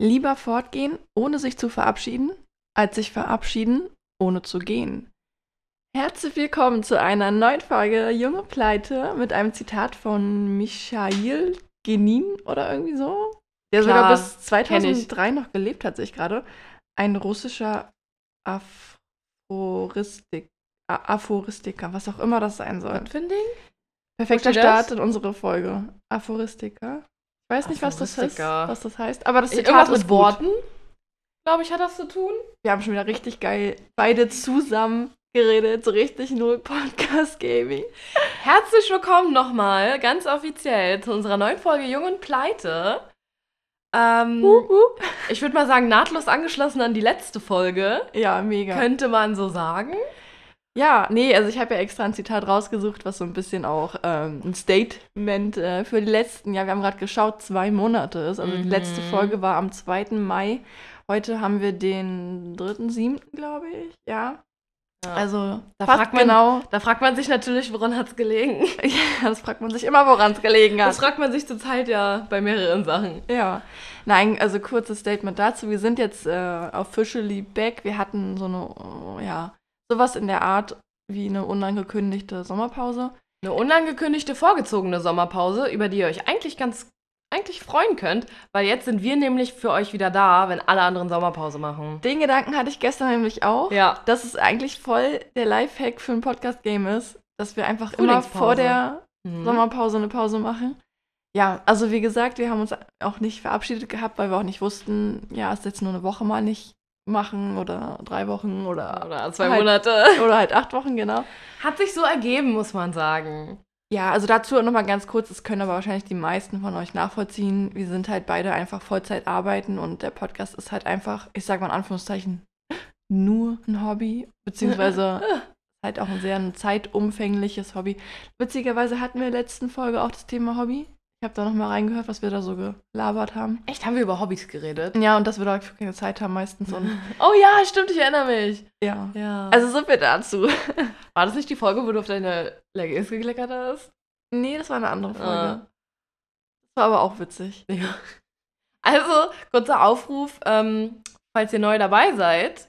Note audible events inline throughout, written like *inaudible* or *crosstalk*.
Lieber fortgehen, ohne sich zu verabschieden, als sich verabschieden, ohne zu gehen. Herzlich willkommen zu einer neuen Folge Junge Pleite mit einem Zitat von Michail Genin oder irgendwie so. Der Klar, sogar bis kenn ich. 2003 noch gelebt hat, sehe ich gerade. Ein russischer Aphoristik, Aphoristiker, was auch immer das sein soll. Finde ich? Perfekter? Start in unsere Folge. Aphoristiker. Ich weiß nicht, was das, ist, was das heißt, aber das Zitat Irgendwas ist mit. Worten, glaube ich, hat das zu tun. Wir haben schon wieder richtig geil beide zusammen geredet, so richtig null Podcast Gaming. Herzlich willkommen nochmal, ganz offiziell, zu unserer neuen Folge Jung und Pleite. Ähm, ich würde mal sagen, nahtlos angeschlossen an die letzte Folge, Ja, mega. könnte man so sagen. Ja, nee, also ich habe ja extra ein Zitat rausgesucht, was so ein bisschen auch ähm, ein Statement äh, für die letzten, ja, wir haben gerade geschaut, zwei Monate ist. Also die Mhm. letzte Folge war am 2. Mai. Heute haben wir den 3.7., glaube ich. Ja. Also Da fragt man- genau. Da fragt man sich natürlich, woran hat es gelegen? *laughs* Ja, das fragt man sich immer, woran es gelegen hat. Das fragt man sich zurzeit ja bei mehreren Sachen. Ja, nein, also kurzes Statement dazu. Wir sind jetzt äh, officially back. Wir hatten so eine, äh, ja, sowas in der Art wie eine unangekündigte Sommerpause. Eine unangekündigte, vorgezogene Sommerpause, über die ihr euch eigentlich ganz eigentlich freuen könnt, weil jetzt sind wir nämlich für euch wieder da, wenn alle anderen Sommerpause machen. Den Gedanken hatte ich gestern nämlich auch, Ja. dass es eigentlich voll der Lifehack für ein Podcast-Game ist, dass wir einfach immer vor der Mhm. Sommerpause eine Pause machen. Ja, also wie gesagt, wir haben uns auch nicht verabschiedet gehabt, weil wir auch nicht wussten, ja, ist jetzt nur eine Woche mal nicht machen oder drei Wochen oder Oder zwei Halt. Monate. *laughs* oder halt acht Wochen, genau. Hat sich so ergeben, muss man sagen. Ja, also dazu nochmal ganz kurz, das können aber wahrscheinlich die meisten von euch nachvollziehen. Wir sind halt beide einfach Vollzeit arbeiten und der Podcast ist halt einfach, ich sag mal in Anführungszeichen, *laughs* nur ein Hobby, beziehungsweise *laughs* halt auch ein sehr ein zeitumfängliches Hobby. Witzigerweise hatten wir in der letzten Folge auch das Thema Hobby. Ich habe da nochmal reingehört, was wir da so gelabert haben. Echt, haben wir über Hobbys geredet? Ja, und dass wir da keine Zeit haben meistens und *laughs* Oh ja, stimmt, ich erinnere mich. ja. Ja. Also so viel dazu. *laughs* war das nicht die Folge, wo du auf deine Leggings gekleckert hast? Nee, das war eine andere Folge. Ah. Das war aber auch witzig. Ja. Also, kurzer Aufruf, ähm, falls ihr neu dabei seid,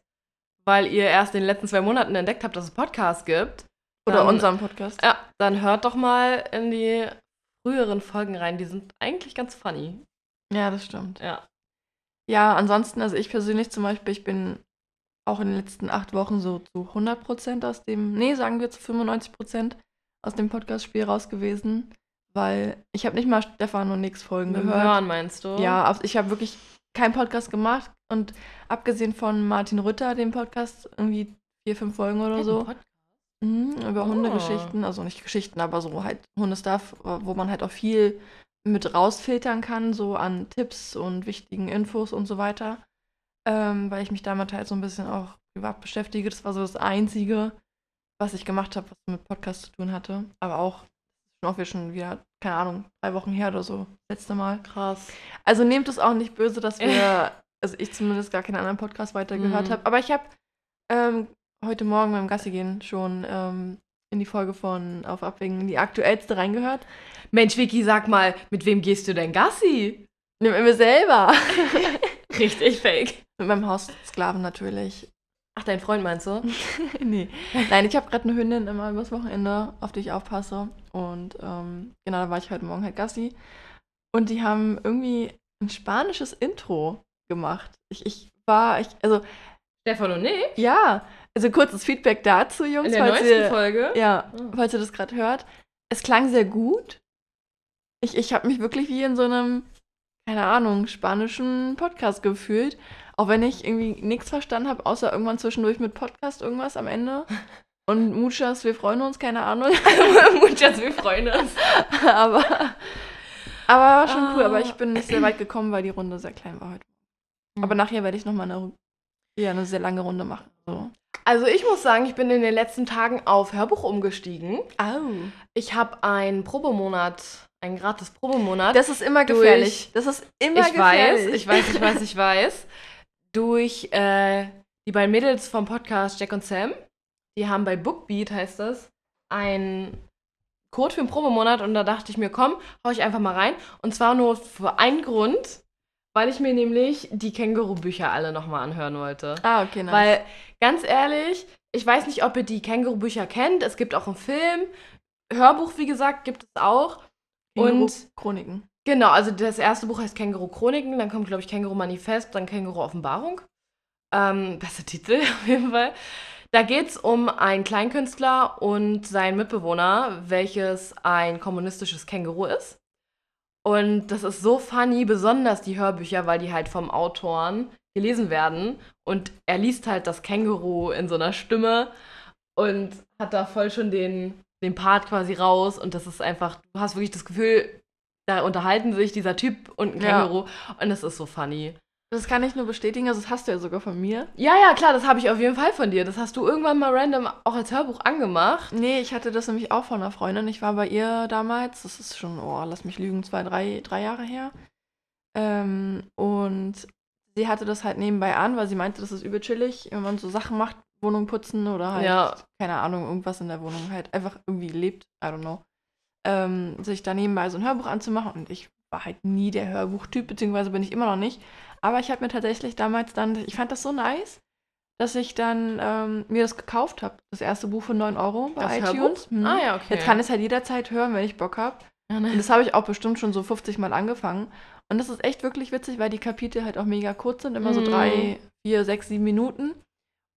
weil ihr erst in den letzten zwei Monaten entdeckt habt, dass es Podcasts gibt. Oder dann- unserem Podcast. Ja, dann hört doch mal in die früheren Folgen rein. Die sind eigentlich ganz funny. Ja, das stimmt. Ja. Ja, ansonsten, also ich persönlich zum Beispiel, ich bin auch in den letzten acht Wochen so zu 100% aus dem, nee, sagen wir zu 95% aus dem Podcast-Spiel raus gewesen, weil ich habe nicht mal Stefan und nix Folgen Mit gehört. Hören meinst du? Ja, ich habe wirklich keinen Podcast gemacht und abgesehen von Martin Rütter, dem Podcast, irgendwie vier, fünf Folgen oder so. Mhm, über Oh. Hundegeschichten, also nicht Geschichten, aber so halt Hundestuff, wo man halt auch viel mit rausfiltern kann, so an Tipps und wichtigen Infos und so weiter. Ähm, weil ich mich damit halt so ein bisschen auch privat beschäftige. Das war so das Einzige, was ich gemacht habe, was mit Podcast zu tun hatte. Aber auch, schon auch wieder schon wieder, keine Ahnung, drei Wochen her oder so, das letzte Mal. Krass. Also nehmt es auch nicht böse, dass *laughs* wir, also ich zumindest gar keinen anderen Podcast weitergehört Mhm. habe. Aber ich habe ähm, heute Morgen beim Gassi gehen schon ähm, in die Folge von Auf Abwägen die aktuellste reingehört. Mensch, Vicky, sag mal, mit wem gehst du denn Gassi? Nimm mir selber. *laughs* Richtig fake. Mit meinem Haussklaven natürlich. Ach, dein Freund meinst du? *laughs* nee. Nein, ich habe gerade eine Hündin immer übers Wochenende, auf die ich aufpasse. Und ähm, genau, da war ich heute Morgen halt Gassi. Und die haben irgendwie ein spanisches Intro gemacht. Ich, ich war, ich, also Stefan und ich? Ja, also kurzes Feedback dazu, Jungs, In der falls neuesten ihr, Folge? ja, Oh. falls ihr das gerade hört. Es klang sehr gut. Ich, ich habe mich wirklich wie in so einem, keine Ahnung, spanischen Podcast gefühlt. Auch wenn ich irgendwie nichts verstanden habe, außer irgendwann zwischendurch mit Podcast irgendwas am Ende. *laughs* Und Muchas, wir freuen uns, keine Ahnung. *laughs* Muchas, wir freuen uns. *laughs* aber, aber war schon cool. Ah. Aber ich bin nicht sehr weit gekommen, weil die Runde sehr klein war heute. Aber nachher werde ich nochmal eine, ja, eine sehr lange Runde machen. So. Also ich muss sagen, ich bin in den letzten Tagen auf Hörbuch umgestiegen. Au. Ich habe einen Probemonat, einen gratis Probemonat. Das ist immer Durch- gefährlich. Das ist immer ich weiß, gefährlich. ich weiß, ich weiß, *laughs* ich weiß. Durch äh, die beiden Mädels vom Podcast Jack und Sam. Die haben bei Bookbeat, heißt das, einen Code für einen Probemonat und da dachte ich mir, komm, hau ich einfach mal rein. Und zwar nur für einen Grund, weil ich mir nämlich die Känguru-Bücher alle nochmal anhören wollte. Ah, okay, nice. Weil, ganz ehrlich, ich weiß nicht, ob ihr die Känguru-Bücher kennt. Es gibt auch einen Film. Hörbuch, wie gesagt, gibt es auch. Und Chroniken. genau, also das erste Buch heißt Känguru Chroniken, dann kommt, glaube ich, Känguru Manifest, dann Känguru Offenbarung. Ähm, bester Titel *laughs* auf jeden Fall. Da geht es um einen Kleinkünstler und seinen Mitbewohner, welches ein kommunistisches Känguru ist. Und das ist so funny, besonders die Hörbücher, weil die halt vom Autoren gelesen werden. Und er liest halt das Känguru in so einer Stimme und hat da voll schon den, den Part quasi raus. Und das ist einfach, du hast wirklich das Gefühl, da unterhalten sich dieser Typ und ein Ja. Känguru. Und das ist so funny. Das kann ich nur bestätigen, also das hast du ja sogar von mir. Ja, ja, klar, das habe ich auf jeden Fall von dir. Das hast du irgendwann mal random auch als Hörbuch angemacht. Nee, ich hatte das nämlich auch von einer Freundin. Ich war bei ihr damals, das ist schon, oh, lass mich lügen, zwei, drei, drei Jahre her. Ähm, und sie hatte das halt nebenbei an, weil sie meinte, das ist übel chillig, wenn man so Sachen macht, Wohnung putzen oder halt, Ja. keine Ahnung, irgendwas in der Wohnung halt einfach irgendwie lebt, I don't know. Ähm, sich da nebenbei so ein Hörbuch anzumachen und ich war halt nie der Hörbuchtyp, beziehungsweise bin ich immer noch nicht. Aber ich habe mir tatsächlich damals dann, ich fand das so nice, dass ich dann ähm, mir das gekauft habe. Das erste Buch für 9 Euro bei Das iTunes. Mhm. Ah ja, okay. Jetzt kann ich es halt jederzeit hören, wenn ich Bock habe. Ja, Und nice. das habe ich auch bestimmt schon so 50 Mal angefangen. Und das ist echt wirklich witzig, weil die Kapitel halt auch mega kurz sind, immer so Mhm. drei, vier, sechs, sieben Minuten.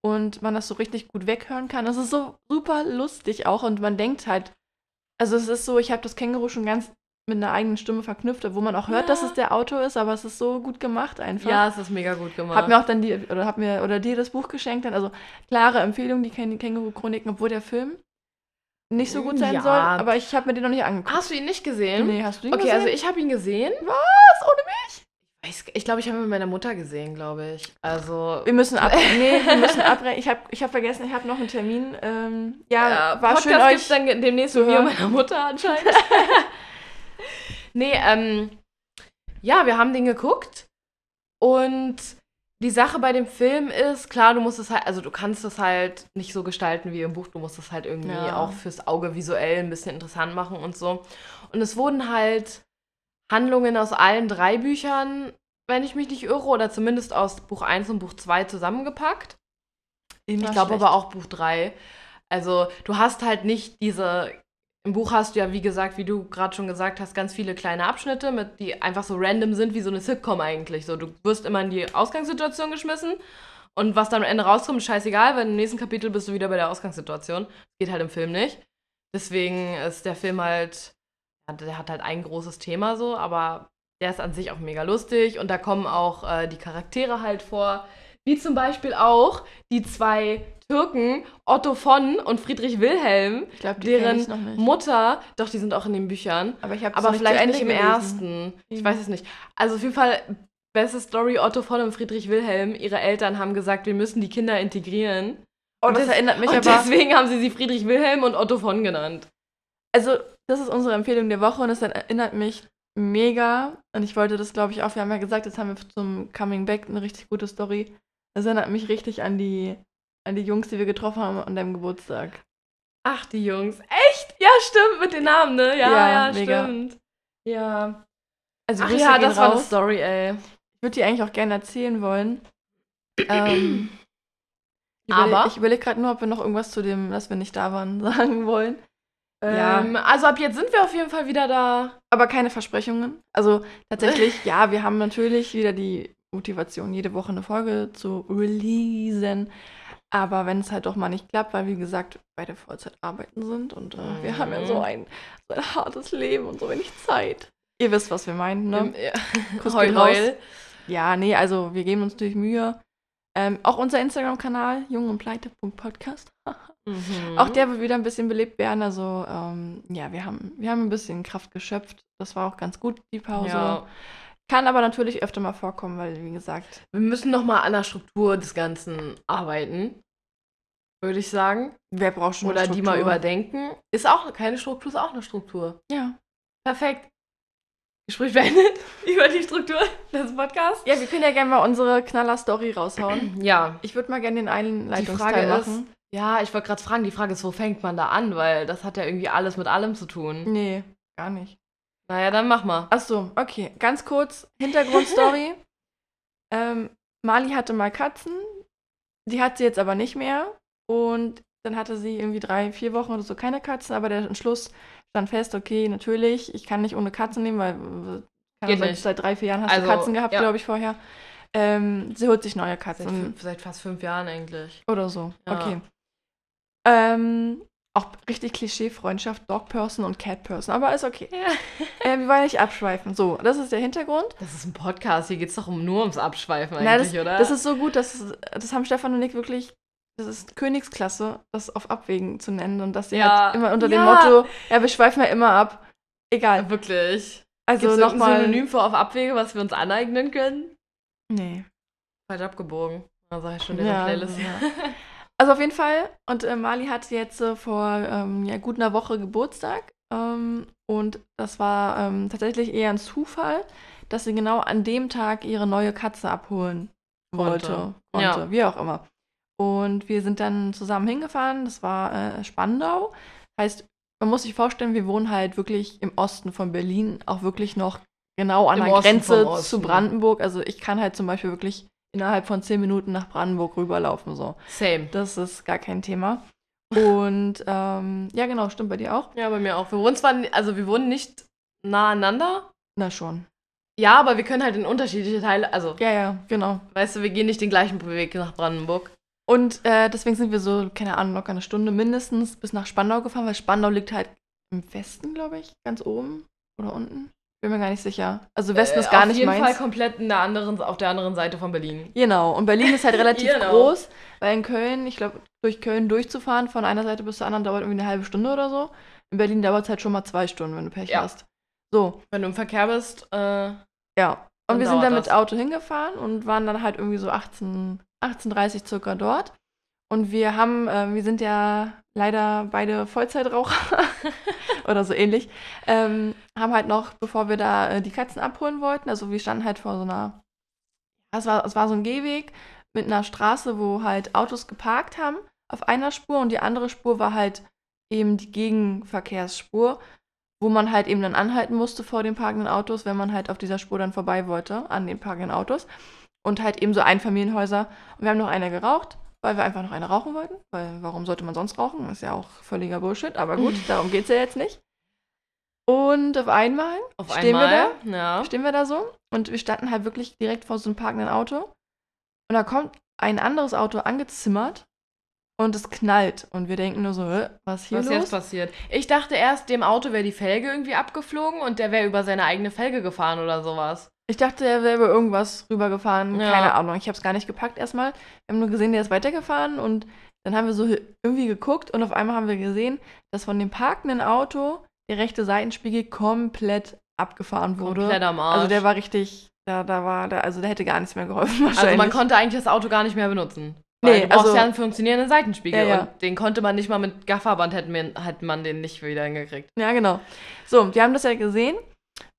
Und man das so richtig gut weghören kann. Das ist so super lustig auch. Und man denkt halt, also es ist so, ich habe das Känguru schon ganz mit einer eigenen Stimme verknüpft, wo man auch hört, Ja. dass es der Autor ist, aber es ist so gut gemacht einfach. Ja, es ist mega gut gemacht. Hab mir auch dann die, oder hab mir, oder dir das Buch geschenkt dann. Also klare Empfehlung, die Kä- Känguru-Chroniken, obwohl der Film nicht so gut sein Ja. soll, aber ich habe mir den noch nicht angeguckt. Hast du ihn nicht gesehen? Nee, hast du ihn Okay, gesehen? also ich habe ihn gesehen. Was? Ohne mich? Ich glaube, ich habe ihn mit meiner Mutter gesehen, glaube ich. Also. Wir müssen ab *laughs* nee, wir müssen abbrechen. Ich habe ich hab vergessen, ich habe noch einen Termin. Ähm, ja, war Podcast schön euch. gibt's dann demnächst zu hören. meiner Mutter *laughs* anscheinend. nee, ähm, ja, wir haben den geguckt und die Sache bei dem Film ist, klar, du musst es halt, also du kannst es halt nicht so gestalten wie im Buch, du musst es halt irgendwie Ja. auch fürs Auge visuell ein bisschen interessant machen und so. Und es wurden halt Handlungen aus allen drei Büchern, wenn ich mich nicht irre, oder zumindest aus Buch 1 und Buch 2 zusammengepackt. Ich glaube aber auch Buch 3. Also, du hast halt nicht diese. Im Buch hast du ja, wie gesagt, wie du gerade schon gesagt hast, ganz viele kleine Abschnitte, mit, die einfach so random sind, wie so eine Sitcom eigentlich. So, du wirst immer in die Ausgangssituation geschmissen und was dann am Ende rauskommt, ist scheißegal, weil im nächsten Kapitel bist du wieder bei der Ausgangssituation. Geht halt im Film nicht. Deswegen ist der Film halt, der hat halt ein großes Thema so, aber der ist an sich auch mega lustig und da kommen auch äh, die Charaktere halt vor, wie zum Beispiel auch die zwei Türken, Otto von und Friedrich Wilhelm, Ich glaube, die kenn deren. Mutter, doch, die sind auch in den Büchern, aber ich habe aber vielleicht nicht im gelesen. ersten. Ich Mhm. weiß es nicht. Also auf jeden Fall, beste Story, Otto von und Friedrich Wilhelm, ihre Eltern haben gesagt, wir müssen die Kinder integrieren. Oh, Und das des- erinnert mich und aber. deswegen haben sie sie Friedrich Wilhelm und Otto von genannt. Also, das ist unsere Empfehlung der Woche und es erinnert mich mega. Und ich wollte das, glaube ich, auch. Wir haben ja gesagt, jetzt haben wir zum Coming Back eine richtig gute Story. Das erinnert mich richtig an die, an die Jungs, die wir getroffen haben an deinem Geburtstag. Ach, die Jungs. Echt? Ja, stimmt, mit den Namen, ne? Ja, Ja, ja, mega. stimmt. Ja. Also, Ach ja, das war eine raus. Story, ey. Ich würde die eigentlich auch gerne erzählen wollen. *clears throat* ähm, ich Aber? Ich überlege gerade nur, ob wir noch irgendwas zu dem, dass wir nicht da waren, *laughs* sagen wollen. Ja. Ähm, also ab jetzt sind wir auf jeden Fall wieder da. Aber keine Versprechungen. Also tatsächlich, *laughs* ja, wir haben natürlich wieder die Motivation, jede Woche eine Folge zu releasen. Aber wenn es halt doch mal nicht klappt, weil wie gesagt, beide Vollzeit arbeiten sind und äh, wir haben ja so Mhm. ein, so ein hartes Leben und so wenig Zeit. Ihr wisst, was wir meinen, ne? Ja. *laughs* Kuss Heul, heul. Ja, nee, also wir geben uns natürlich Mühe. Ähm, auch unser Instagram-Kanal, jung und pleite.podcast. *laughs* Mhm. Auch der wird wieder ein bisschen belebt werden. Also, ähm, ja, wir haben, wir haben ein bisschen Kraft geschöpft. Das war auch ganz gut, die Pause. Ja. Kann aber natürlich öfter mal vorkommen, weil, wie gesagt, Wir müssen noch mal an der Struktur des Ganzen arbeiten. Würde ich sagen. wer braucht schon Oder eine die mal Struktur? überdenken. Ist auch keine Struktur, ist auch eine Struktur. Ja. Perfekt. Gespräch beendet *laughs* über die Struktur des Podcasts. Ja, wir können ja gerne mal unsere Knaller-Story raushauen. *clears throat* Ja. Ich würde mal gerne den Einleitungsteil Frage ist, machen. ja, ich wollte gerade fragen, die Frage ist, wo fängt man da an? Weil das hat ja irgendwie alles mit allem zu tun. Nee, gar nicht. Naja, dann mach mal. Achso, okay. Ganz kurz, Hintergrundstory. *laughs* Mali hatte mal Katzen, die hat sie jetzt aber nicht mehr. Und dann hatte sie irgendwie drei, vier Wochen oder so keine Katzen, aber der Entschluss stand fest, okay, natürlich, ich kann nicht ohne Katzen nehmen, weil äh, Ahnung, nicht. seit drei, vier Jahren hast Also, du Katzen gehabt, ja. glaube ich, vorher. Ähm, sie holt sich neue Seit, Katzen. fünf, seit fast fünf Jahren eigentlich. Oder so. Ja. Okay. Ähm, auch richtig Klischee-Freundschaft, Dog-Person und Cat-Person, aber ist okay. *laughs* äh, wir wollen nicht abschweifen. So, das ist der Hintergrund. Das ist ein Podcast, hier geht es doch um, nur ums Abschweifen Na, eigentlich, das, oder? das ist so gut, das, das haben Stefan und Nick wirklich, das ist Königsklasse, das auf Abwägen zu nennen und dass sie Ja. halt immer unter dem Ja. Motto, ja, wir schweifen ja immer ab. Egal. wirklich. Also nochmal. Synonym für auf Abwege, was wir uns aneignen können? Nee. Falsch abgebogen. Da sag ich schon in der Ja, Playlist. *laughs* Also auf jeden Fall, und äh, Mali hatte jetzt äh, vor ähm, ja, gut einer Woche Geburtstag. Ähm, und das war ähm, tatsächlich eher ein Zufall, dass sie genau an dem Tag ihre neue Katze abholen wollte. Konnte. Konnte, Ja. wie auch immer. Und wir sind dann zusammen hingefahren. Das war äh, Spandau. Heißt, man muss sich vorstellen, wir wohnen halt wirklich im Osten von Berlin, auch wirklich noch genau an Im der Osten Grenze zu Brandenburg. Also ich kann halt zum Beispiel wirklich innerhalb von zehn Minuten nach Brandenburg rüberlaufen. So. Same. Das ist gar kein Thema. Und *laughs* ähm, ja, genau, stimmt bei dir auch. Ja, bei mir auch. Wir wohnen zwar, also wir wohnen nicht nah aneinander. Na schon. Ja, aber wir können halt in unterschiedliche Teile, also, Ja, ja, genau. weißt du, wir gehen nicht den gleichen Weg nach Brandenburg. Und äh, deswegen sind wir so, keine Ahnung, locker eine Stunde mindestens bis nach Spandau gefahren, weil Spandau liegt halt im Westen, glaube ich, ganz oben oder unten. Bin mir gar nicht sicher. Also Westen Äh, ist gar auf nicht jeden meins. Fall komplett in der anderen, auf der anderen Seite von Berlin. Genau, und Berlin ist halt *laughs* relativ Genau. groß, weil in Köln, ich glaube, durch Köln durchzufahren von einer Seite bis zur anderen dauert irgendwie eine halbe Stunde oder so. In Berlin dauert es halt schon mal zwei Stunden, wenn du Pech Ja. hast. So, Wenn du im Verkehr bist, äh, ja. Und wir sind dann mit das. Auto hingefahren und waren dann halt irgendwie so 18, 18.30 circa dort. Und wir haben, äh, wir sind ja leider beide Vollzeitraucher *laughs* oder so ähnlich, ähm, haben halt noch, bevor wir da äh, die Katzen abholen wollten, also wir standen halt vor so einer, es war, es war so ein Gehweg mit einer Straße, wo halt Autos geparkt haben auf einer Spur und die andere Spur war halt eben die Gegenverkehrsspur, wo man halt eben dann anhalten musste vor den parkenden Autos, wenn man halt auf dieser Spur dann vorbei wollte, an den parkenden Autos. Und halt eben so Einfamilienhäuser. Und wir haben noch eine geraucht, weil wir einfach noch eine rauchen wollten. Weil warum sollte man sonst rauchen? Ist ja auch völliger Bullshit. Aber gut, *laughs* darum geht es ja jetzt nicht. Und auf einmal auf stehen einmal. wir da Ja. stehen wir da so und wir standen halt wirklich direkt vor so einem parkenden Auto. Und da kommt ein anderes Auto angezimmert und es knallt. Und wir denken nur so, "Hä, was ist hier Was los? jetzt passiert? Ich dachte erst, dem Auto wäre die Felge irgendwie abgeflogen und der wäre über seine eigene Felge gefahren oder sowas. Ich dachte, er wäre über irgendwas rübergefahren. Ja. Keine Ahnung. Ich habe es gar nicht gepackt erstmal. Wir haben nur gesehen, der ist weitergefahren und dann haben wir so irgendwie geguckt und auf einmal haben wir gesehen, dass von dem parkenden Auto der rechte Seitenspiegel komplett abgefahren wurde. Komplett am Arsch. Also der war richtig, da, da war, da, also der hätte gar nichts mehr geholfen Also wahrscheinlich. man konnte eigentlich das Auto gar nicht mehr benutzen. Nee, Weil du brauchst also- ja einen funktionierenden Seitenspiegel Ja, ja. und den konnte man nicht mal mit Gafferband hätte man, hätte man den nicht wieder hingekriegt. Ja, genau. So, wir haben das ja gesehen.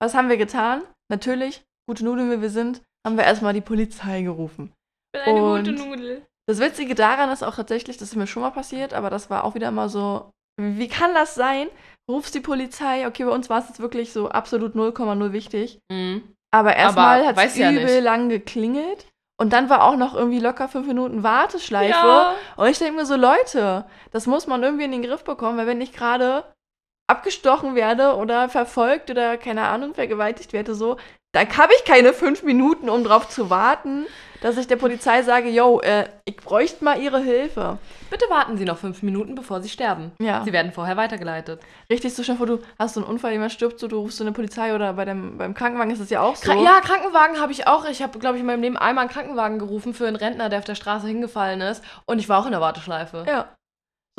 Was haben wir getan? Natürlich, gute Nudeln wie wir sind, haben wir erstmal die Polizei gerufen. Ich bin eine Und- gute Nudel. Das Witzige daran ist auch tatsächlich, das ist mir schon mal passiert, aber das war auch wieder mal so, wie kann das sein? Rufst die Polizei, okay, bei uns war es jetzt wirklich so absolut 0,0 wichtig. Mhm. Aber erstmal hat es ja übel nicht. lang geklingelt. Und dann war auch noch irgendwie locker fünf Minuten Warteschleife. Ja. Und ich denke mir so, Leute, das muss man irgendwie in den Griff bekommen, weil wenn ich gerade abgestochen werde oder verfolgt oder keine Ahnung, vergewaltigt werde, so, dann habe ich keine fünf Minuten, um drauf zu warten, dass ich der Polizei sage, yo, äh, ich bräuchte mal ihre Hilfe. Bitte warten Sie noch fünf Minuten, bevor Sie sterben. Ja, Sie werden vorher weitergeleitet. richtig so schnell vor, du hast so einen Unfall, jemand stirbt, so, du rufst so eine Polizei oder bei dem, beim Krankenwagen ist es ja auch so. Kra Ja, Krankenwagen habe ich auch. Ich habe, glaube ich, in meinem Leben einmal einen Krankenwagen gerufen für einen Rentner, der auf der Straße hingefallen ist. Und ich war auch in der Warteschleife. Ja.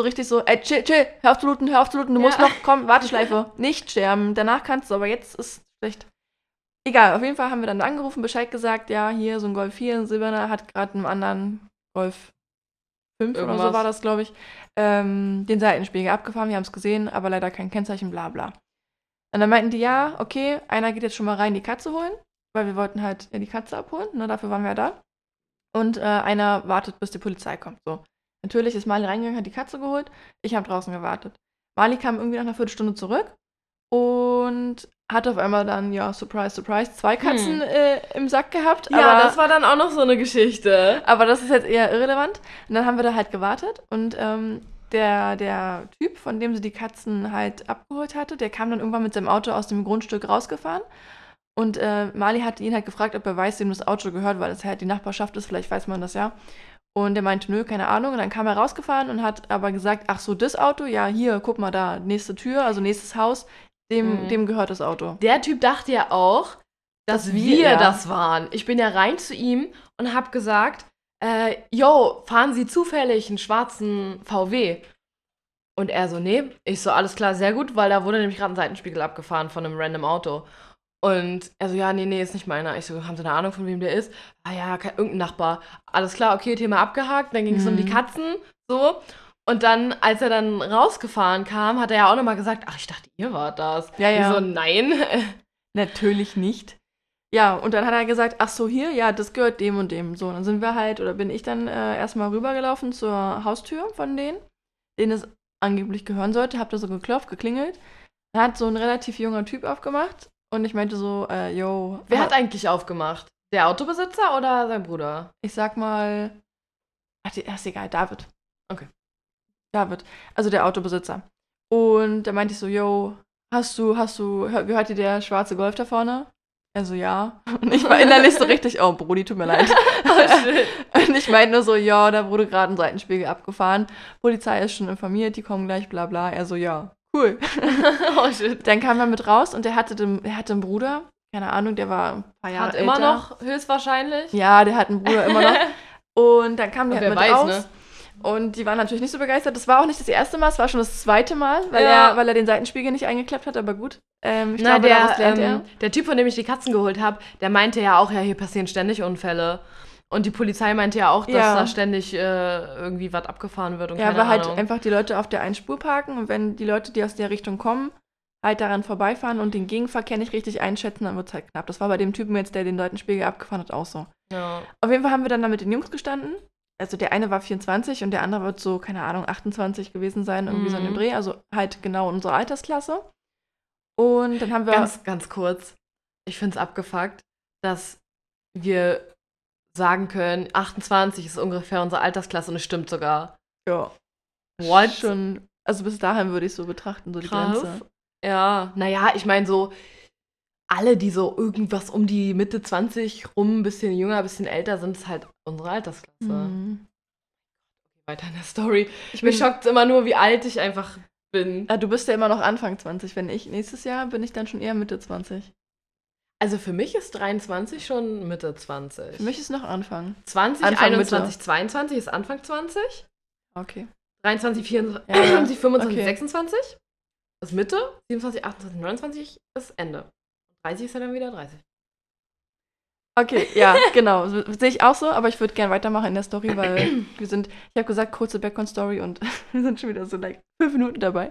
So richtig so, ey, chill, chill, hör auf zu looten, hör auf zu looten, du Ja. musst noch, komm, Warteschleife, *laughs* nicht sterben. Danach kannst du, aber jetzt ist schlecht. Egal, auf jeden Fall haben wir dann angerufen, Bescheid gesagt, ja, hier so ein Golf 4, ein silberner, hat gerade einem anderen Golf 5 oder so Irgendwas. war das, glaube ich, ähm, den Seitenspiegel abgefahren, wir haben es gesehen, aber leider kein Kennzeichen, bla bla. Und dann meinten die, ja, okay, einer geht jetzt schon mal rein, die Katze holen, weil wir wollten halt ja, die Katze abholen, ne, dafür waren wir ja da. Und äh, einer wartet, bis die Polizei kommt, so. Natürlich ist Mali reingegangen, hat die Katze geholt. Ich habe draußen gewartet. Mali kam irgendwie nach einer Viertelstunde zurück und hat auf einmal dann, ja, surprise, surprise, zwei Katzen äh, im Sack gehabt. Hm. Ja, aber, das war dann auch noch so eine Geschichte. aber das ist jetzt eher irrelevant. Und dann haben wir da halt gewartet und ähm, der, der Typ, von dem sie die Katzen halt abgeholt hatte, der kam dann irgendwann mit seinem Auto aus dem Grundstück rausgefahren. Und äh, Mali hatte ihn halt gefragt, ob er weiß, wem das Auto gehört, weil das halt die Nachbarschaft ist, vielleicht weiß man das ja. Und er meinte, nö, keine Ahnung. Und dann kam er rausgefahren und hat aber gesagt, ach so, das Auto, ja, hier, guck mal da, nächste Tür, also nächstes Haus, dem, Mhm. dem gehört das Auto. Der Typ dachte ja auch, dass Dass wir, wir, das waren. Ich bin ja rein zu ihm und hab gesagt, äh, yo, fahren Sie zufällig einen schwarzen VW? Und er so, nee. Ich so, alles klar, sehr gut, weil da wurde nämlich gerade ein Seitenspiegel abgefahren von einem random Auto. Und er so, ja, nee, nee, ist nicht meiner. Ich so, haben Sie eine Ahnung, von wem der ist? Ah ja, kein, irgendein Nachbar. Alles klar, okay, Thema abgehakt. Dann ging es um die Mhm. Katzen, so. Und dann, als er dann rausgefahren kam, hat er ja auch nochmal gesagt, ach, ich dachte, ihr wart das. Ja, ja. Ich so, nein. *laughs* Natürlich nicht. Ja, und dann hat er gesagt, ach so, hier, ja, das gehört dem und dem. So, dann sind wir halt, oder bin ich dann äh, erstmal rübergelaufen zur Haustür von denen, denen es angeblich gehören sollte, hab da so geklopft, geklingelt. Dann hat so ein relativ junger Typ aufgemacht und ich meinte so, äh, yo, Wer ha- hat eigentlich aufgemacht? Der Autobesitzer oder sein Bruder? ich sag mal, ach, die- ist egal, David. Okay. David, also der Autobesitzer. Und da meinte ich so, yo, hast du, hast du, hör- gehört dir der schwarze Golf da vorne? Er so, ja. Und ich war innerlich so richtig, oh, Brudi, tut mir leid. *laughs* Und ich meinte nur so, ja, da wurde gerade ein Seitenspiegel abgefahren. Polizei ist schon informiert, die kommen gleich, bla bla. Er so, ja, cool. *laughs* oh shit. Dann kam er mit raus und der hatte, den, er hatte einen Bruder, keine Ahnung, der war ein paar Jahre Hat immer älter. noch höchstwahrscheinlich. Ja, der hat einen Bruder immer noch. *laughs* Und dann kam der Und halt mit weiß, raus. ne? Und die waren natürlich nicht so begeistert. Das war auch nicht das erste Mal, es war schon das zweite Mal, weil, Ja. er, weil er den Seitenspiegel nicht eingeklappt hat, aber gut. Ähm, ich Na, glaube, der, ähm, er. der Typ, von dem ich die Katzen geholt habe, der meinte ja auch, ja, hier passieren ständig Unfälle. Und die Polizei meinte ja auch, dass Ja. da ständig äh, irgendwie was abgefahren wird und Ja, aber halt Ahnung. einfach die Leute auf der einen Spur parken und wenn die Leute, die aus der Richtung kommen, halt daran vorbeifahren und den Gegenverkehr nicht richtig einschätzen, dann wird es halt knapp. Das war bei dem Typen jetzt, der den Seitenspiegel abgefahren hat, auch so. ja. Auf jeden Fall haben wir dann da mit den Jungs gestanden. Also der eine war 24 und der andere wird so, keine Ahnung, 28 gewesen sein, irgendwie so in dem Mhm. Dreh. Also halt genau unsere Altersklasse. Und dann haben wir. Ganz, ganz kurz. Ich finde es abgefuckt, dass wir sagen können, 28 ist ungefähr unsere Altersklasse und es stimmt sogar. ja, What? schon. Also bis dahin würde ich so betrachten, so die Krass. Grenze. Ja, naja, ich meine so, alle, die so irgendwas um die Mitte 20 rum, ein bisschen jünger, ein bisschen älter sind, ist halt unsere Altersklasse. Mhm. Weiter in der Story. Ich Mich bin, schockt immer nur, wie alt ich einfach bin. ah, du bist ja immer noch Anfang 20. Wenn ich nächstes Jahr bin ich dann schon eher Mitte 20. Also für mich ist 23 schon Mitte 20. Für mich ist noch Anfang. 20, Anfang 21, 22 ist Anfang 20. Okay. 23, 24, Ja, ja. 25, Okay. 26 ist Mitte. 27, 28, 29 ist Ende. 30 ist ja dann wieder 30. Okay, ja, *laughs* genau. Sehe ich auch so, aber ich würde gerne weitermachen in der Story, weil *clears throat* wir sind, ich habe gesagt, kurze Background-Story und *laughs* wir sind schon wieder so like fünf Minuten dabei.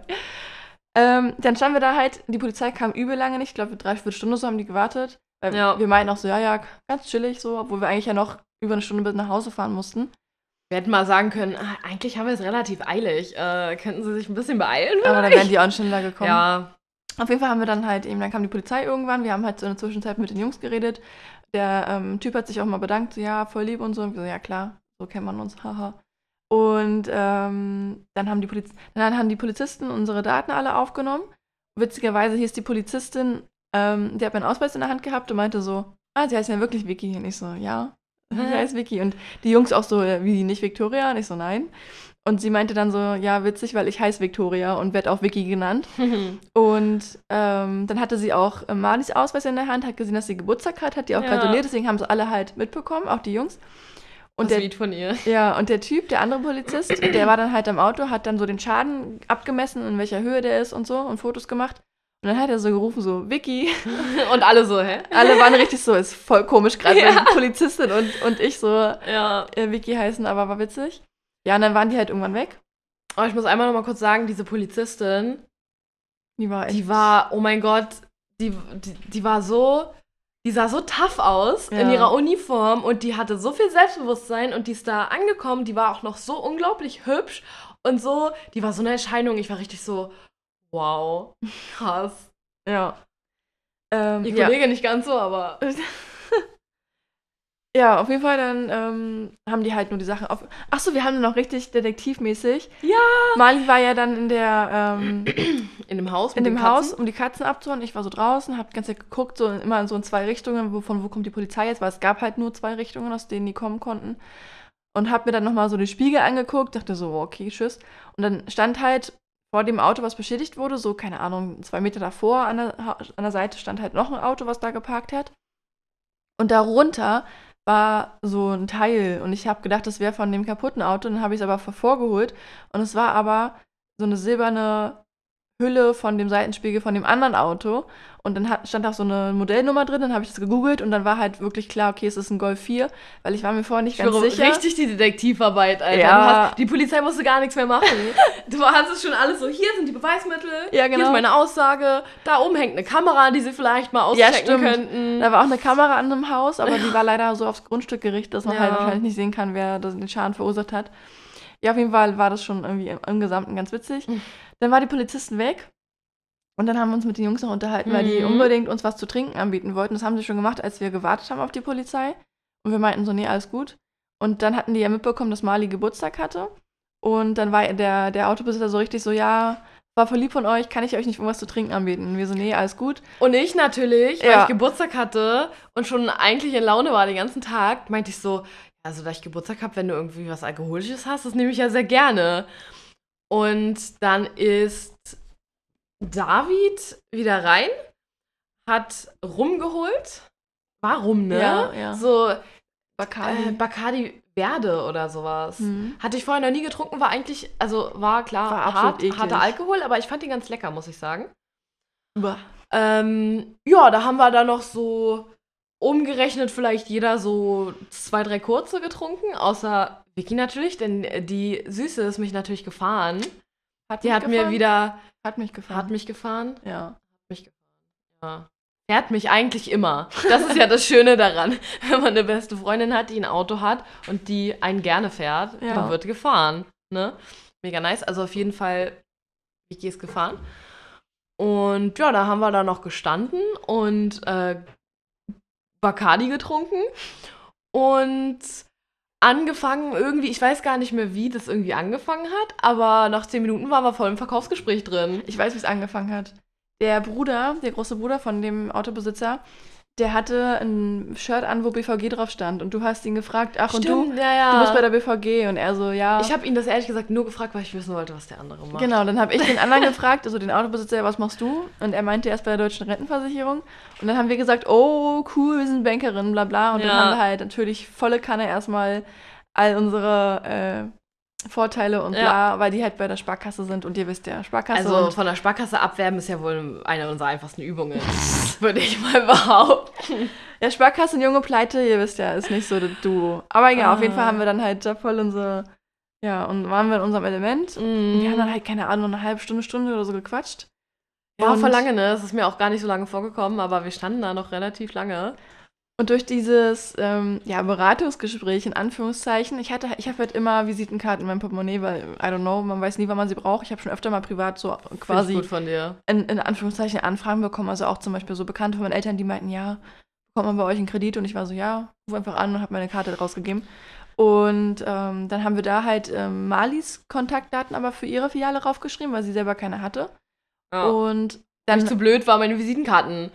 Ähm, dann standen wir da halt, die Polizei kam übel lange nicht, ich glaube, drei, vier Stunden so haben die gewartet. Weil Ja. wir meinten auch so, ja, ja, ganz chillig so, obwohl wir eigentlich ja noch über eine Stunde bis nach Hause fahren mussten. Wir hätten mal sagen können, ah, eigentlich haben wir es relativ eilig. Äh, könnten Sie sich ein bisschen beeilen? Aber dann vielleicht? wären die auch schneller gekommen. Ja, Auf jeden Fall haben wir dann halt eben, dann kam die Polizei irgendwann, wir haben halt so in der Zwischenzeit mit den Jungs geredet. Der ähm, Typ hat sich auch mal bedankt, so, ja, voll lieb und so. Und wir so, ja klar, so kennt man uns, haha. Und ähm, dann, haben die Poliz dann haben die Polizisten unsere Daten alle aufgenommen. Witzigerweise hieß die Polizistin, ähm, die hat meinen Ausweis in der Hand gehabt und meinte so, ah, sie heißt ja wirklich Vicky. Und ich so, ja, *laughs* sie heißt Vicky. Und die Jungs auch so, äh, wie, nicht Victoria? Und ich so, nein. Und sie meinte dann so, ja, witzig, weil ich heiße Victoria und werde auch Vicky genannt. *laughs* Und ähm, dann hatte sie auch äh, Marlies Ausweis in der Hand, hat gesehen, dass sie Geburtstag hat, hat die auch Ja. gratuliert, deswegen haben sie alle halt mitbekommen, auch die Jungs. Und Und der, sweet von ihr. ja, und der Typ, der andere Polizist, der war dann halt am Auto, hat dann so den Schaden abgemessen, in welcher Höhe der ist und so und Fotos gemacht. Und dann hat er so gerufen, so, Vicky. *laughs* Und alle so, hä? Alle waren richtig so, ist voll komisch, gerade Ja. wenn Polizistin und, und ich so Ja. äh, Vicky heißen, aber war witzig. Ja, und dann waren die halt irgendwann weg. Aber ich muss einmal noch mal kurz sagen, diese Polizistin, Die war echt. die war, oh mein Gott, die, die, die war so, die sah so tough aus in Ja. ihrer Uniform und die hatte so viel Selbstbewusstsein und die ist da angekommen, die war auch noch so unglaublich hübsch und so, die war so eine Erscheinung, ich war richtig so, wow, *laughs* krass. Ja. Ähm, Die ja. Kollege nicht ganz so, aber. *laughs* ja, auf jeden Fall, dann ähm, haben die halt nur die Sachen auf. Achso, wir haben dann noch richtig detektivmäßig. Ja. Mali war ja dann in der, ähm, *clears throat* In dem Haus in dem Haus, um die Katzen abzuholen. Ich war so draußen, hab die ganze Zeit geguckt, so immer so in zwei Richtungen, wo, von wo kommt die Polizei jetzt, weil es gab halt nur zwei Richtungen, aus denen die kommen konnten. Und hab mir dann nochmal so den Spiegel angeguckt, dachte so, okay, tschüss. Und dann stand halt vor dem Auto, was beschädigt wurde, so, keine Ahnung, zwei Meter davor an der, an der Seite stand halt noch ein Auto, was da geparkt hat. Und darunter war so ein Teil und ich habe gedacht, das wäre von dem kaputten Auto, dann habe ich es aber vorgeholt und es war aber so eine silberne Hülle von dem Seitenspiegel von dem anderen Auto und dann hat, stand auch so eine Modellnummer drin, dann habe ich das gegoogelt und dann war halt wirklich klar, okay, es ist ein Golf 4, weil ich war mir vorher nicht Ich ganz schwöre, sicher. richtig die Detektivarbeit, Alter. Ja. Hast, die Polizei musste gar nichts mehr machen. *laughs* du hast es schon alles so, hier sind die Beweismittel, Ja, hier genau. ist meine Aussage, da oben hängt eine Kamera, die sie vielleicht mal Ja, auschecken stimmt. könnten. Da war auch eine Kamera an dem Haus, aber die war leider so aufs Grundstück gerichtet, dass man Ja. halt wahrscheinlich nicht sehen kann, wer das- den Schaden verursacht hat. Ja, auf jeden Fall war das schon irgendwie im, im Gesamten ganz witzig. Mhm. Dann war die Polizisten weg. Und dann haben wir uns mit den Jungs noch unterhalten, weil die Mhm. unbedingt uns was zu trinken anbieten wollten. Das haben sie schon gemacht, als wir gewartet haben auf die Polizei. Und wir meinten so, nee, alles gut. Und dann hatten die ja mitbekommen, dass Mali Geburtstag hatte. Und dann war der, der Autobesitzer so richtig so, ja, war voll lieb von euch, kann ich euch nicht irgendwas zu trinken anbieten? Und wir so, nee, alles gut. Und ich natürlich, weil Ja. ich Geburtstag hatte und schon eigentlich in Laune war den ganzen Tag, meinte ich so, also da ich Geburtstag habe, wenn du irgendwie was Alkoholisches hast, das nehme ich ja sehr gerne. Und dann ist David wieder rein, hat rumgeholt. Warum, ne? Ja, ja. So Bacardi. äh, Bacardi Verde oder sowas. Mhm. Hatte ich vorher noch nie getrunken, war eigentlich, also war klar War hart, harter Alkohol, aber ich fand ihn ganz lecker, muss ich sagen. Ähm, ja, da haben wir dann noch so umgerechnet vielleicht jeder so zwei, drei kurze getrunken, außer Vicky natürlich, denn die Süße ist mich natürlich gefahren. Hat Die mich hat mir gefahren? wieder, Hat mich gefahren. hat mich gefahren, ja. mich gefahren, ja. Fährt mich eigentlich immer. Das ist ja das Schöne daran, *laughs* wenn man eine beste Freundin hat, die ein Auto hat und die einen gerne fährt, Ja. dann wird gefahren, ne? Mega nice, also auf jeden Fall, Vicky ist gefahren. Und ja, da haben wir da noch gestanden und äh, Bacardi getrunken und angefangen irgendwie, ich weiß gar nicht mehr, wie das irgendwie angefangen hat, aber nach zehn Minuten waren wir voll im Verkaufsgespräch drin. Ich weiß, wie es angefangen hat. Der Bruder, der große Bruder von dem Autobesitzer, der hatte ein Shirt an, wo BVG drauf stand. Und du hast ihn gefragt, ach, und du, ja, ja. du bist bei der BVG. Und er so, ja. ich habe ihn das ehrlich gesagt nur gefragt, weil ich wissen wollte, was der andere macht. Genau, dann habe ich den anderen *laughs* gefragt, also den Autobesitzer, was machst du? Und er meinte, er ist bei der Deutschen Rentenversicherung. Und dann haben wir gesagt, oh, cool, wir sind Bankerin, bla bla. Und dann Ja. haben wir halt natürlich volle Kanne erstmal all unsere äh, Vorteile und bla, weil die halt bei der Sparkasse sind. Und ihr wisst ja, Sparkasse Also von der Sparkasse abwerben ist ja wohl eine unserer einfachsten Übungen, würde ich mal behaupten. Ja, Sparkasse und junge Pleite, ihr wisst ja, ist nicht so das Duo. Aber egal, auf jeden Ah. Fall haben wir dann halt da voll unsere, ja, und waren wir in unserem Element. Und wir haben dann halt, keine Ahnung, eine halbe Stunde, Stunde oder so gequatscht. War Und- voll lange, ne? Es ist mir auch gar nicht so lange vorgekommen, aber wir standen da noch relativ lange. Und durch dieses ähm, ja, Beratungsgespräch in Anführungszeichen, ich hatte, ich habe halt immer Visitenkarten in meinem Portemonnaie, weil, I don't know, man weiß nie, wann man sie braucht. Ich habe schon öfter mal privat so Quasi in, in Anführungszeichen Anfragen bekommen. Also auch zum Beispiel so Bekannte von meinen Eltern, die meinten, ja, bekommt man bei euch einen Kredit? Und ich war so, ja, ruf einfach an und habe meine Karte rausgegeben. Und ähm, dann haben wir da halt ähm, Malis Kontaktdaten aber für ihre Filiale raufgeschrieben, weil sie selber keine hatte. Ja. Und Dann dann. ich zu blöd war, meine Visitenkarten.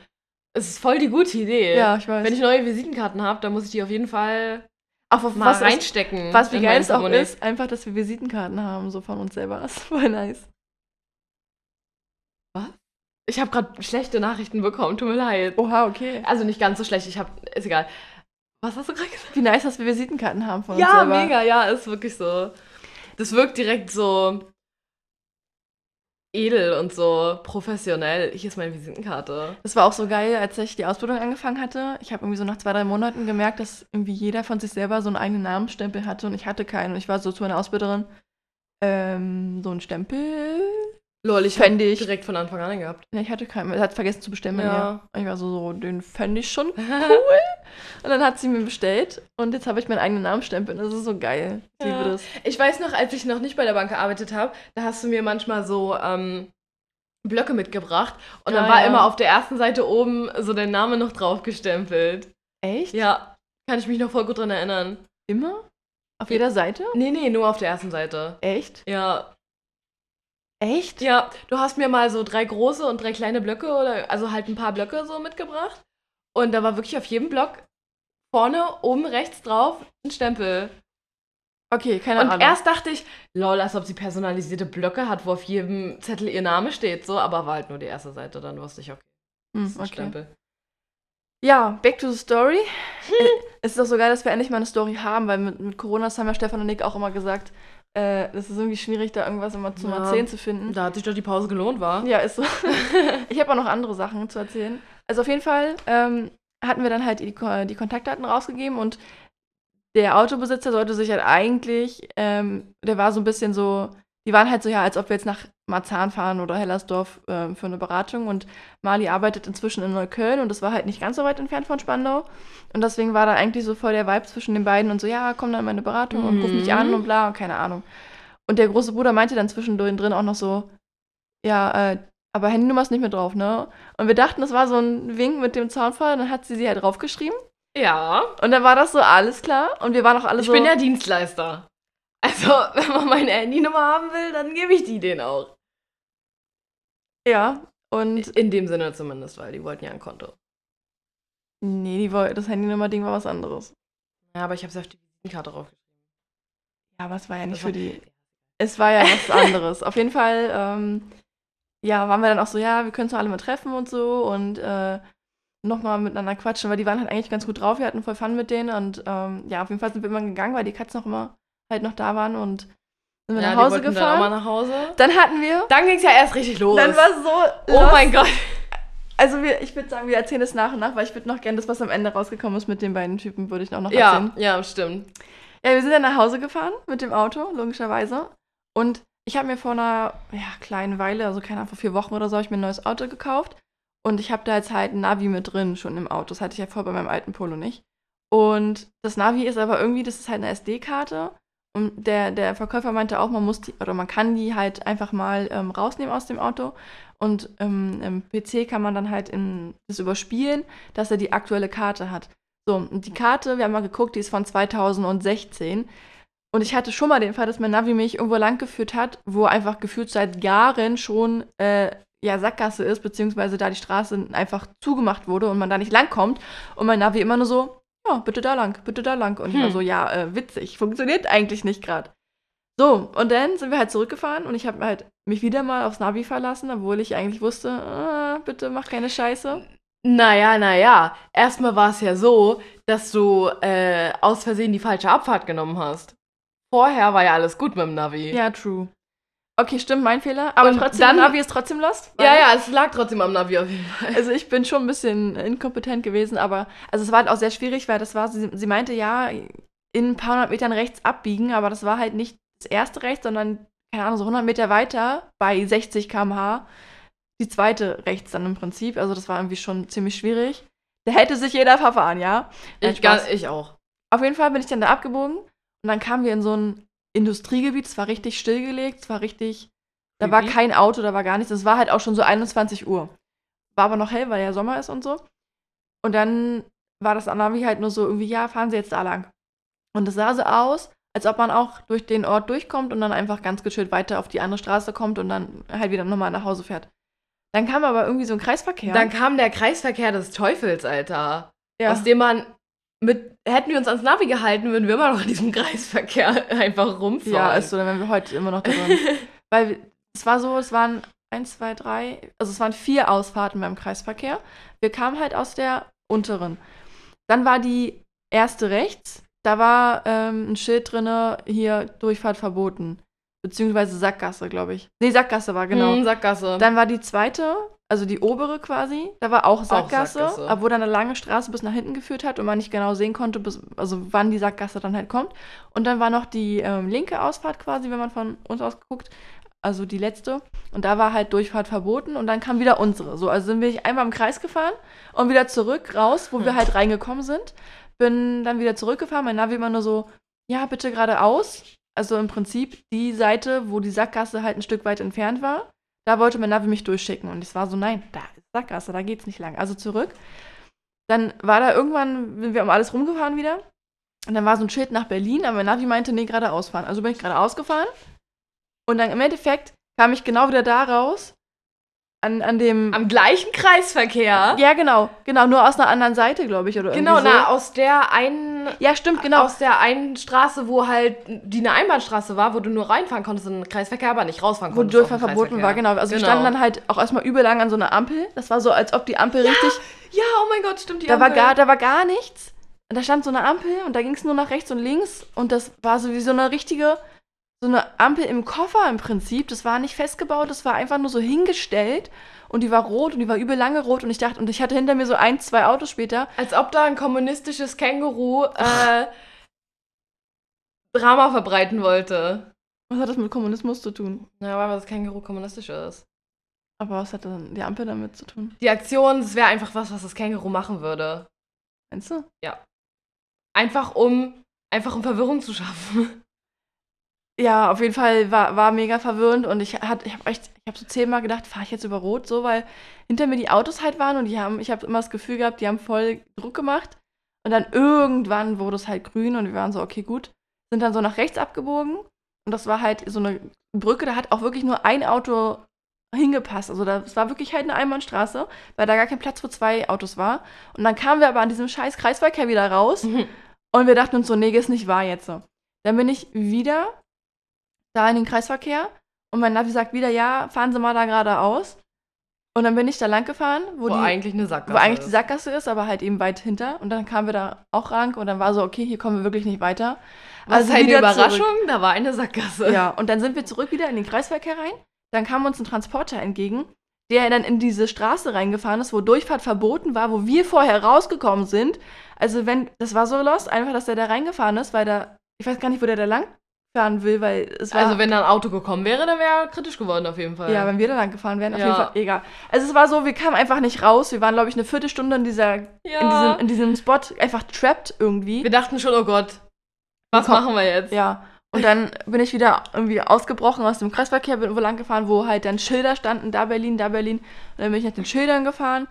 Es ist voll die gute Idee. ja, ich weiß. Wenn ich neue Visitenkarten habe, dann muss ich die auf jeden Fall auch auf mal was, reinstecken. was wie geil es auch ist, einfach, dass wir Visitenkarten haben, so von uns selber. *laughs* Das ist voll nice. Ich habe gerade schlechte Nachrichten bekommen, tut mir leid. Oha, okay. Also nicht ganz so schlecht, ich habe, ist egal. Was hast du gerade gesagt? Wie nice, dass wir Visitenkarten haben von uns Ja, selber. mega, ja, ist wirklich so. Das wirkt direkt so edel und so professionell. Hier ist meine Visitenkarte. Das war auch so geil, als ich die Ausbildung angefangen hatte. Ich habe irgendwie so nach zwei, drei Monaten gemerkt, dass irgendwie jeder von sich selber so einen eigenen Namensstempel hatte und ich hatte keinen. Und ich war so zu meiner Ausbilderin, ähm, so ein Stempel. Lol, ich Fände ich- direkt von Anfang an gehabt. Ja, ich hatte keinen. Er hat vergessen zu bestellen bei Ja. mir. Und ich war so, so den fände ich schon *laughs* cool. Und dann hat sie mir bestellt und jetzt habe ich meinen eigenen Namensstempel. Und das ist so geil. Ich Ja. liebe das. Ich weiß noch, als ich noch nicht bei der Bank gearbeitet habe, da hast du mir manchmal so ähm, Blöcke mitgebracht und Ja, dann war ja. immer auf der ersten Seite oben so der Name noch drauf gestempelt. Echt? Ja, kann ich mich noch voll gut dran erinnern. Immer? Auf jeder Seite? Nee, nee, nur auf der ersten Seite. Echt? Ja. Echt? Ja, du hast mir mal so drei große und drei kleine Blöcke oder also halt ein paar Blöcke so mitgebracht. Und da war wirklich auf jedem Block vorne, oben rechts drauf ein Stempel. Okay, keine Und Ahnung. erst dachte ich, lol, als ob sie personalisierte Blöcke hat, wo auf jedem Zettel ihr Name steht, so, aber war halt nur die erste Seite, dann wusste ich, okay, das Hm, ist ein okay. Stempel. Ja, back to the story. Äh, es ist doch so geil, dass wir endlich mal eine Story haben, weil mit, mit Corona das haben ja Stefan und Nick auch immer gesagt, äh, das ist irgendwie schwierig, da irgendwas immer zum Ja. Erzählen zu finden. Da hat sich doch die Pause gelohnt, war. Ja, ist so. *laughs* ich habe auch noch andere Sachen zu erzählen. Also auf jeden Fall ähm, hatten wir dann halt die, die Kontaktdaten rausgegeben und der Autobesitzer sollte sich halt eigentlich, ähm, der war so ein bisschen so, die waren halt so, ja, als ob wir jetzt nach Marzahn fahren oder Hellersdorf ähm, für eine Beratung und Mali arbeitet inzwischen in Neukölln und das war halt nicht ganz so weit entfernt von Spandau und deswegen war da eigentlich so voll der Vibe zwischen den beiden und so, ja, komm dann in meine Beratung und ruf mich Mhm. an und bla und keine Ahnung. Und der große Bruder meinte dann zwischendrin drin auch noch so, ja, äh, aber Handynummer ist nicht mehr drauf, ne? Und wir dachten, das war so ein Wink mit dem Zaunfall, dann hat sie sie halt draufgeschrieben. Ja. Und dann war das so alles klar. Und wir waren auch alle Ich so. bin ja Dienstleister. Also, *laughs* wenn man meine Handynummer haben will, dann gebe ich die denen auch. Ja. Und In dem Sinne zumindest, weil die wollten ja ein Konto. nee, die woll- das Handynummer-Ding war was anderes. Ja, aber ich habe es auf die Visitenkarte draufgeschrieben. Ja, aber es war ja nicht Das für die. Es war ja was anderes. Auf jeden Fall, ähm, ja, waren wir dann auch so, ja, wir können uns doch alle mal treffen und so und äh, nochmal miteinander quatschen, weil die waren halt eigentlich ganz gut drauf, wir hatten voll Fun mit denen und ähm, ja, auf jeden Fall sind wir immer gegangen, weil die Katzen noch immer halt noch da waren und sind wir ja, nach Hause gefahren. Dann auch mal nach Hause. Dann hatten wir. Dann ging es ja erst richtig los. Dann war so. oh los. mein Gott. Also wir, ich würde sagen, wir erzählen es nach und nach, weil ich würde noch gerne das, was am Ende rausgekommen ist mit den beiden Typen, würde ich auch noch Ja, erzählen. ja, stimmt. Ja, wir sind dann nach Hause gefahren mit dem Auto, logischerweise. Und ich habe mir vor einer ja, kleinen Weile, also keine Ahnung, vor vier Wochen oder so, ich mir ein neues Auto gekauft. Und ich habe da jetzt halt ein Navi mit drin, schon im Auto. Das hatte ich ja vorher bei meinem alten Polo nicht. Und das Navi ist aber irgendwie, das ist halt eine SD-Karte. Und der, der Verkäufer meinte auch, man muss die, oder man kann die halt einfach mal ähm, rausnehmen aus dem Auto. Und ähm, im PC kann man dann halt in, das überspielen, dass er die aktuelle Karte hat. So, und die Karte, wir haben mal geguckt, die ist von 2016. Und ich hatte schon mal den Fall, dass mein Navi mich irgendwo lang geführt hat, wo einfach gefühlt seit Jahren schon äh, ja, Sackgasse ist, beziehungsweise da die Straße einfach zugemacht wurde und man da nicht langkommt. Und mein Navi immer nur so, ja, bitte da lang, bitte da lang. Und ich war Hm. so, ja, äh, witzig, funktioniert eigentlich nicht gerade. So, und dann sind wir halt zurückgefahren und ich habe halt mich wieder mal aufs Navi verlassen, obwohl ich eigentlich wusste, ah, bitte mach keine Scheiße. Naja, naja. Erstmal war es ja so, dass du äh, aus Versehen die falsche Abfahrt genommen hast. Vorher war ja alles gut mit dem Navi. Ja, true. Okay, stimmt, mein Fehler. Aber Und trotzdem, dann- Navi ist trotzdem lost. ja, ja, es lag trotzdem am Navi auf jeden Fall. Also ich bin schon ein bisschen inkompetent gewesen, aber also es war halt auch sehr schwierig, weil das war, sie, sie meinte ja, in ein paar hundert Metern rechts abbiegen, aber das war halt nicht das erste rechts, sondern, keine Ahnung, so 100 Meter weiter bei 60 km/h die zweite rechts dann im Prinzip. Also das war irgendwie schon ziemlich schwierig. Da hätte sich jeder verfahren, ja. Ich, gar, ich auch. Auf jeden Fall bin ich dann da abgebogen und dann kamen wir in so ein Industriegebiet. Es war richtig stillgelegt, es war richtig. Da war Creepy. kein Auto, da war gar nichts. Es war halt auch schon so 21 Uhr. War aber noch hell, weil ja Sommer ist und so. Und dann war das Navi halt nur so irgendwie, ja, fahren Sie jetzt da lang. Und es sah so aus, als ob man auch durch den Ort durchkommt und dann einfach ganz gechillt weiter auf die andere Straße kommt und dann halt wieder nochmal nach Hause fährt. Dann kam aber irgendwie so ein Kreisverkehr. Dann kam der Kreisverkehr des Teufels, Alter. ja. Aus dem man mit. Hätten wir uns ans Navi gehalten, würden wir immer noch in diesem Kreisverkehr *laughs* einfach rumfahren. Ja, ist so, dann wären wir heute immer noch drin. *laughs* Weil es war so, es waren eins, zwei, drei, also es waren vier Ausfahrten beim Kreisverkehr. Wir kamen halt aus der unteren. Dann war die erste rechts, da war ähm, ein Schild drinne, hier Durchfahrt verboten. Beziehungsweise Sackgasse, glaube ich. Nee, Sackgasse war, genau. Hm, Sackgasse. Dann war die zweite, also die obere quasi, da war auch Sackgasse, Sackgasse. obwohl dann eine lange Straße bis nach hinten geführt hat und man nicht genau sehen konnte, bis, also wann die Sackgasse dann halt kommt. Und dann war noch die ähm, linke Ausfahrt quasi, wenn man von uns aus guckt, also die letzte. Und da war halt Durchfahrt verboten und dann kam wieder unsere. So, also sind wir einmal im Kreis gefahren und wieder zurück raus, wo wir Hm. halt reingekommen sind. Bin dann wieder zurückgefahren, mein Navi immer nur so, ja, bitte geradeaus. Also im Prinzip die Seite, wo die Sackgasse halt ein Stück weit entfernt war. da wollte mein Navi mich durchschicken. Und es war so, nein, da ist Sackgasse, da geht's nicht lang. Also zurück. Dann war da irgendwann, sind wir um alles rumgefahren wieder. Und dann war so ein Schild nach Berlin, aber mein Navi meinte, nee, geradeaus fahren. Also bin ich geradeaus gefahren. Und dann im Endeffekt kam ich genau wieder da raus. An, an dem. Am gleichen Kreisverkehr. ja, genau. Genau, nur aus einer anderen Seite, glaube ich. Oder Genau, irgendwie so. na, aus der einen. Ja, stimmt, genau. Aus der einen Straße, wo halt die eine Einbahnstraße war, wo du nur reinfahren konntest in den Kreisverkehr, aber nicht rausfahren wo konntest. Auf den verboten war, genau. Also wir standen dann halt auch erstmal übel lang an so einer Ampel. Das war so, als ob die Ampel richtig. Ja, oh mein Gott, stimmt die Da war, Ampel. gar, da war gar nichts. Und da stand so eine Ampel und da ging es nur nach rechts und links. Und das war so wie so eine richtige, so eine Ampel im Koffer im Prinzip. Das war nicht festgebaut, das war einfach nur so hingestellt. Und die war rot und die war übel lange rot. Und ich dachte, und ich hatte hinter mir so ein, zwei Autos später. Als ob da ein kommunistisches Känguru äh, Drama verbreiten wollte. Was hat das mit Kommunismus zu tun? Ja, weil das Känguru kommunistisch ist. Aber was hat denn die Ampel damit zu tun? Die Aktion, das wäre einfach was, was das Känguru machen würde. Meinst du? Einfach um, einfach um Verwirrung zu schaffen. Ja, auf jeden Fall war, war mega verwirrend und ich hat, ich habe echt, ich habe so zehnmal gedacht, fahre ich jetzt über Rot so, weil hinter mir die Autos halt waren und die haben, ich habe immer das Gefühl gehabt, die haben voll Druck gemacht. Und dann irgendwann wurde es halt grün und wir waren so, okay, gut, sind dann so nach rechts abgebogen und das war halt so eine Brücke, da hat auch wirklich nur ein Auto hingepasst, also das war wirklich halt eine Einbahnstraße, weil da gar kein Platz für zwei Autos war. Und dann kamen wir aber an diesem scheiß Kreisverkehr wieder raus und wir dachten uns so, nee, ist nicht wahr jetzt so. Dann bin ich wieder da in den Kreisverkehr und mein Navi sagt wieder, ja, fahren Sie mal da geradeaus. Und dann bin ich da lang gefahren, wo, Wo, die, eigentlich eine Sackgasse wo eigentlich die. Sackgasse ist, aber halt eben weit hinter. Und dann kamen wir da auch lang und dann war so, okay, hier kommen wir wirklich nicht weiter. Was Also eine Überraschung? zurück. Da war eine Sackgasse. Ja, und dann sind wir zurück wieder in den Kreisverkehr rein. Dann kam uns ein Transporter entgegen, der dann in diese Straße reingefahren ist, wo Durchfahrt verboten war, wo wir vorher rausgekommen sind. Also wenn, das war so lost, einfach, dass der da reingefahren ist, weil da, ich weiß gar nicht, wo der da lang fahren will, weil es war... Also wenn da ein Auto gekommen wäre, dann wäre er kritisch geworden auf jeden Fall. Ja, wenn wir da lang gefahren wären, auf Ja. jeden Fall egal. Also es war so, wir kamen einfach nicht raus. Wir waren, glaube ich, eine Viertelstunde in, dieser, in, Ja. diesem, in diesem Spot einfach trapped irgendwie. wir dachten schon, oh Gott, was machen wir jetzt? Ja. Und dann bin ich wieder irgendwie ausgebrochen aus dem Kreisverkehr, bin wo lang gefahren, wo halt dann Schilder standen, da Berlin, da Berlin. Und dann bin ich nach den Schildern gefahren.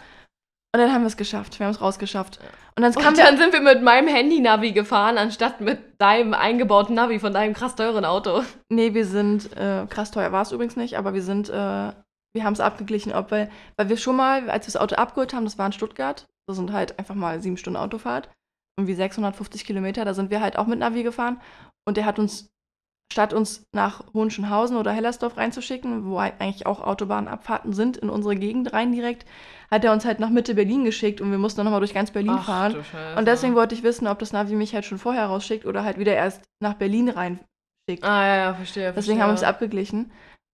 Und dann haben wir es geschafft. Wir haben es rausgeschafft. Und dann Und dann sind wir mit meinem Handy-Navi gefahren, anstatt mit deinem eingebauten Navi von deinem krass teuren Auto. Nee, wir sind, äh, krass teuer war es übrigens nicht, aber wir sind, äh, wir haben es abgeglichen, ob wir, weil wir schon mal, als wir das Auto abgeholt haben, das war in Stuttgart, das sind halt einfach mal sieben Stunden Autofahrt, irgendwie 650 Kilometer, da sind wir halt auch mit Navi gefahren. Und der hat uns, statt uns nach Hohenschönhausen oder Hellersdorf reinzuschicken, wo eigentlich auch Autobahnabfahrten sind, in unsere Gegend rein direkt, hat er uns halt nach Mitte Berlin geschickt und wir mussten dann nochmal durch ganz Berlin Ach, fahren. Und deswegen wollte ich wissen, ob das Navi mich halt schon vorher rausschickt oder halt wieder erst nach Berlin reinschickt. Ah, ja, ja, verstehe. Deswegen haben wir es abgeglichen.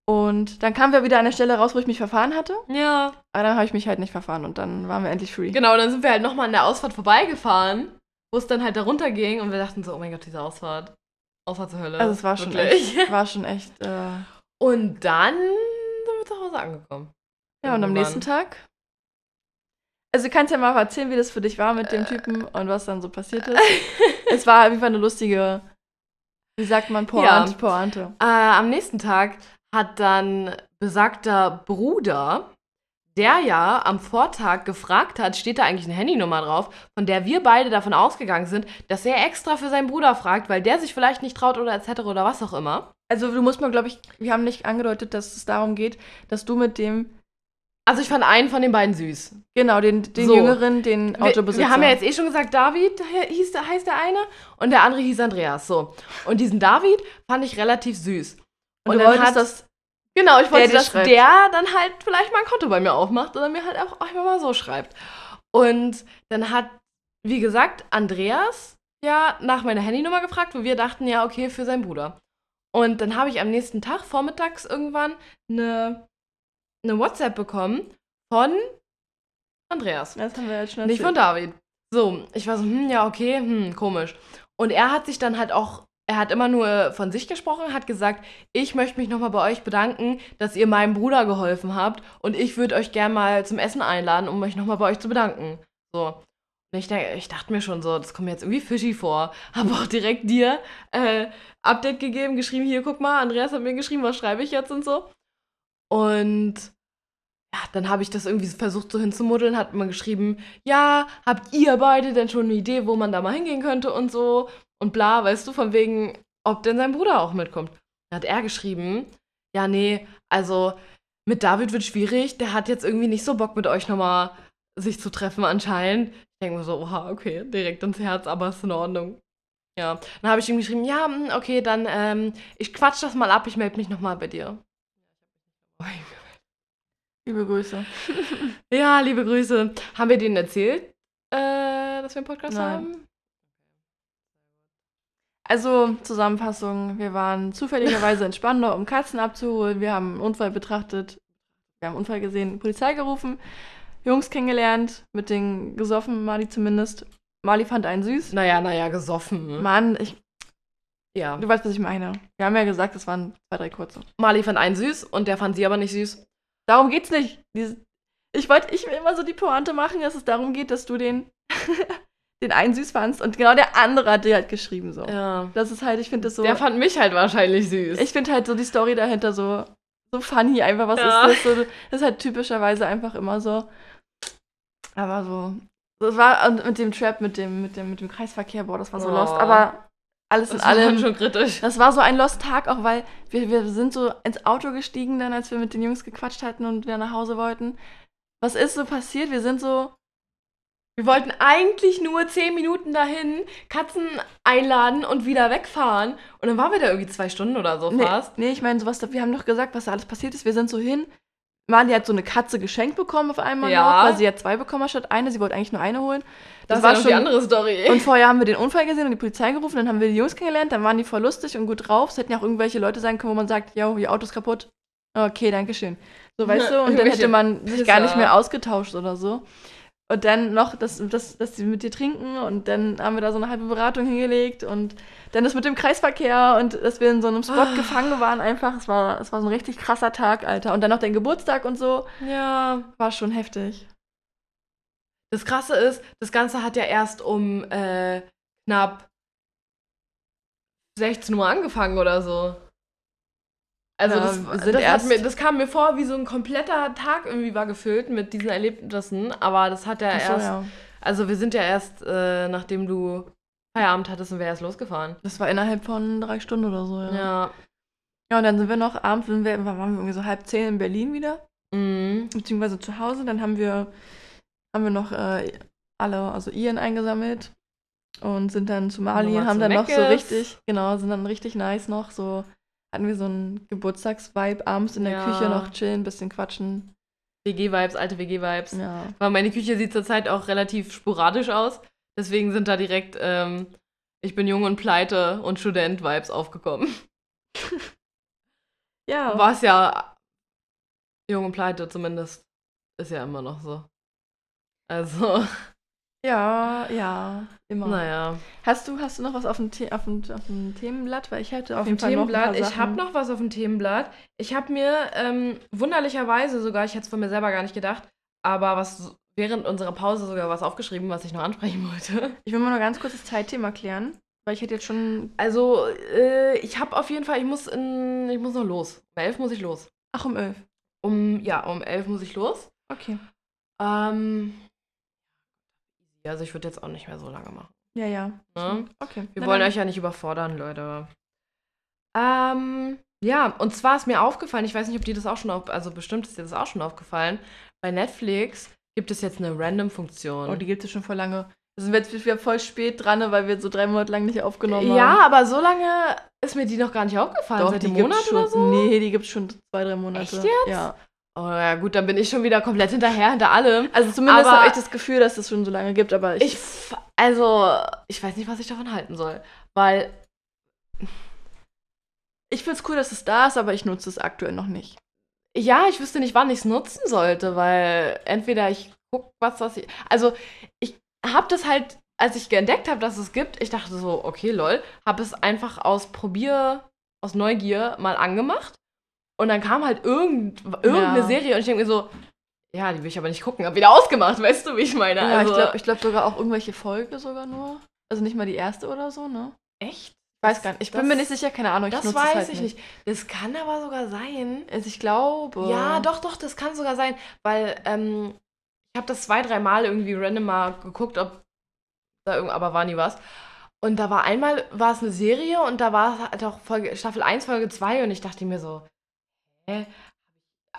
Und dann kamen wir wieder an der Stelle raus, wo ich mich verfahren hatte. Ja. Aber dann habe ich mich halt nicht verfahren und dann waren wir endlich free. Genau, dann sind wir halt nochmal an der Ausfahrt vorbeigefahren, wo es dann halt da runterging und wir dachten so, oh mein Gott, diese Ausfahrt. Ausfahrt zur Hölle. Also es war schon Wirklich. echt, *laughs* war schon echt. Äh ja, Und dann sind wir zu Hause angekommen. und am nächsten Tag. Also du kannst ja mal erzählen, wie das für dich war mit dem Typen und was dann so passiert *laughs* ist. es war auf jeden Fall eine lustige, wie sagt man, Pointe. Ja. Pointe. Äh, am nächsten Tag hat dann besagter Bruder, der ja am Vortag gefragt hat, steht da eigentlich eine Handynummer drauf, von der wir beide davon ausgegangen sind, dass er extra für seinen Bruder fragt, weil der sich vielleicht nicht traut oder etc. oder was auch immer. Also du musst mal, glaube ich, wir haben nicht angedeutet, dass es darum geht, dass du mit dem, Also ich fand einen von den beiden süß. genau, den, den So. Jüngeren, den Wir, Autobesitzer. wir haben ja jetzt eh schon gesagt, David hieß, der- heißt der eine und der andere hieß Andreas. So. Und diesen David fand ich relativ süß. und du dann wolltest hat- das Genau, ich wollte, dir dass schreibt. der dann halt vielleicht mal ein Konto bei mir aufmacht oder mir halt auch einfach mal so schreibt. Und dann hat, wie gesagt, Andreas ja nach meiner Handynummer gefragt, wo wir dachten, ja, okay, für seinen Bruder. Und dann habe ich am nächsten Tag, vormittags irgendwann, eine, eine WhatsApp bekommen von Andreas. Das haben wir jetzt schon Nicht von erzählt. David. So, ich war so, hm, ja, okay, hm, komisch. Und er hat sich dann halt auch, er hat immer nur von sich gesprochen, hat gesagt, ich möchte mich nochmal bei euch bedanken, dass ihr meinem Bruder geholfen habt und ich würde euch gern mal zum Essen einladen, um mich nochmal bei euch zu bedanken. So. Und ich, denk, ich dachte mir schon so, das kommt mir jetzt irgendwie fishy vor. *laughs* Habe auch direkt dir äh, Update gegeben, geschrieben, hier, guck mal, Andreas hat mir geschrieben, was schreibe ich jetzt und so. Und ja, dann habe ich das irgendwie versucht so hinzumuddeln, hat man geschrieben, ja, habt ihr beide denn schon eine Idee, wo man da mal hingehen könnte und so und bla, weißt du, von wegen, ob denn sein Bruder auch mitkommt. Da hat er geschrieben, ja, nee, also mit David wird schwierig, der hat jetzt irgendwie nicht so Bock mit euch nochmal sich zu treffen anscheinend. Ich denke mir so, oha, okay, direkt ins Herz, aber ist in Ordnung. Ja, dann habe ich ihm geschrieben, ja, hm, okay, dann ähm, ich quatsch das mal ab, ich melde mich nochmal bei dir. Liebe Grüße. *laughs* Ja, liebe Grüße. Haben wir denen erzählt, äh, dass wir einen Podcast Nein. haben? Also, Zusammenfassung, wir waren zufälligerweise *laughs* in Spandau, um Katzen abzuholen. Wir haben einen Unfall betrachtet. Wir haben einen Unfall gesehen, Polizei gerufen, Jungs kennengelernt, mit denen gesoffen, Mali zumindest. Mali fand einen süß. Naja, naja, gesoffen. Mann, ich, ja. du weißt, was ich meine. Wir haben ja gesagt, es waren zwei, drei kurze. Mali fand einen süß und der fand sie aber nicht süß. Darum geht's nicht. Ich wollte, ich will immer so die Pointe machen, dass es darum geht, dass du den, *laughs* den einen süß fandst und genau der andere hat dir halt geschrieben so. Ja. Das ist halt, ich finde das so. Der fand mich halt wahrscheinlich süß. ich finde halt so die Story dahinter so, so funny einfach. Was Ja. ist das? So, das ist halt typischerweise einfach immer so. Aber so. Das war und mit dem Trap, mit dem, mit dem, mit dem Kreisverkehr, boah, das war so Oh. lost. Aber alles das in war allem. schon kritisch. Das war so ein Lost Tag, auch weil wir, wir sind so ins Auto gestiegen dann, als wir mit den Jungs gequatscht hatten und wir nach Hause wollten. Was ist so passiert? Wir sind so. Wir wollten eigentlich nur 10 Minuten dahin, Katzen einladen und wieder wegfahren. Und dann waren wir da irgendwie zwei Stunden oder so Nee, fast. nee ich meine, sowas, wir haben doch gesagt, was da alles passiert ist. Wir sind so hin. Mali hat so eine Katze geschenkt bekommen auf einmal Ja. noch, weil sie hat zwei bekommen statt eine. Sie wollte eigentlich nur eine holen. Das, war schon die andere Story. *laughs* Und vorher haben wir den Unfall gesehen und die Polizei gerufen, dann haben wir die Jungs kennengelernt, dann waren die voll lustig und gut drauf. Es hätten ja auch irgendwelche Leute sein können, wo man sagt, yo, ihr Auto ist kaputt. Okay, danke schön. So, weißt du, *laughs* und dann hätte man sich gar nicht mehr ausgetauscht oder so. Und dann noch, dass, dass, dass die mit dir trinken und dann haben wir da so eine halbe Beratung hingelegt und dann das mit dem Kreisverkehr und dass wir in so einem Spot Ah. gefangen waren einfach. Es war, es war so ein richtig krasser Tag, Alter. Und dann noch dein Geburtstag und so. ja. War schon heftig. Das Krasse ist, das Ganze hat ja erst um äh, knapp 16 Uhr angefangen oder so. Also Ja, das, das, erst- mir, das kam mir vor, wie so ein kompletter Tag irgendwie war gefüllt mit diesen Erlebnissen. Aber das hat ja so, erst, ja. also wir sind ja erst, äh, nachdem du Feierabend hattest, sind wir erst losgefahren. Das war innerhalb von drei Stunden oder so, ja. Ja. Ja, und dann sind wir noch abends, sind wir, waren wir irgendwie so halb zehn in Berlin wieder, Mhm. beziehungsweise zu Hause. Dann haben wir, haben wir noch äh, alle, also Ian eingesammelt und sind dann zu Mali und haben dann noch so Meckes. richtig, genau, sind dann richtig nice noch, so hatten wir so einen Geburtstagsvibe abends in der Ja. Küche noch chillen, bisschen quatschen. WG-Vibes, alte WG-Vibes. Ja. Weil meine Küche sieht zurzeit auch relativ sporadisch aus. Deswegen sind da direkt ähm, Ich bin jung und pleite und Student-Vibes aufgekommen. *laughs* Ja. Was ja jung und pleite zumindest ist ja immer noch so. Also, Ja, ja, immer. naja. Hast du, hast du noch was auf dem, The auf dem, auf dem Themenblatt? Weil ich hätte auf Auf dem Themenblatt, ich habe noch was auf dem Themenblatt. Ich habe mir ähm, wunderlicherweise sogar, ich hätte es von mir selber gar nicht gedacht, aber was während unserer Pause sogar was aufgeschrieben, was ich noch ansprechen wollte. Ich will mal nur ganz kurz das Zeitthema klären, weil ich hätte jetzt schon. Also, äh, ich habe auf jeden Fall, ich muss in, ich muss noch los. Um elf muss ich los. Ach, um elf. Um, ja, um elf muss ich los. Okay. Ähm, also ich würde jetzt auch nicht mehr so lange machen. Ja, ja. Ne? Okay. Wir Na wollen dann. euch ja nicht überfordern, Leute. Ähm, ja, und zwar ist mir aufgefallen, ich weiß nicht, ob dir das auch schon auf, also bestimmt ist dir das auch schon aufgefallen, bei Netflix gibt es jetzt eine Random-Funktion. Oh, die gibt es schon vor lange. Da sind wir jetzt wieder voll spät dran, ne, weil wir so drei Monate lang nicht aufgenommen ja, haben. aber so lange ist mir die noch gar nicht aufgefallen. Doch, Seit die Monat schon. oder so? Nee, die gibt es schon zwei, drei Monate. Echt jetzt? Ja. Oh ja, gut, dann bin ich schon wieder komplett hinterher, hinter allem. Also zumindest habe ich das Gefühl, dass es schon so lange gibt, aber ich. Ich, also, ich weiß nicht, was ich davon halten soll. Weil, ich finde es cool, dass es da ist, aber ich nutze es aktuell noch nicht. ja, ich wüsste nicht, wann ich es nutzen sollte, weil entweder ich gucke was, was ich. Also, ich habe das halt, als ich entdeckt habe, dass es gibt, ich dachte so, okay, lol, habe es einfach aus Probier, aus Neugier mal angemacht. Und dann kam halt irgend, irgendeine Ja. Serie und ich denke mir so, ja, die will ich aber nicht gucken, hab wieder ausgemacht, *laughs* weißt du, wie ich meine? Ja, also, ich glaube ich glaub sogar auch irgendwelche Folge sogar nur. Also nicht mal die erste oder so, ne? echt? Ich weiß gar nicht. Ich bin Das- mir nicht sicher, keine Ahnung. Ich das nutze weiß halt ich nicht. Das kann aber sogar sein. Also ich glaube. Ja, doch, doch, das kann sogar sein, weil ähm, ich habe das zwei, drei Mal irgendwie random mal geguckt, ob da irgend, aber war nie was. Und da war einmal, war es eine Serie und da war es halt auch Folge, Staffel 1, Folge 2 und ich dachte mir so, hä?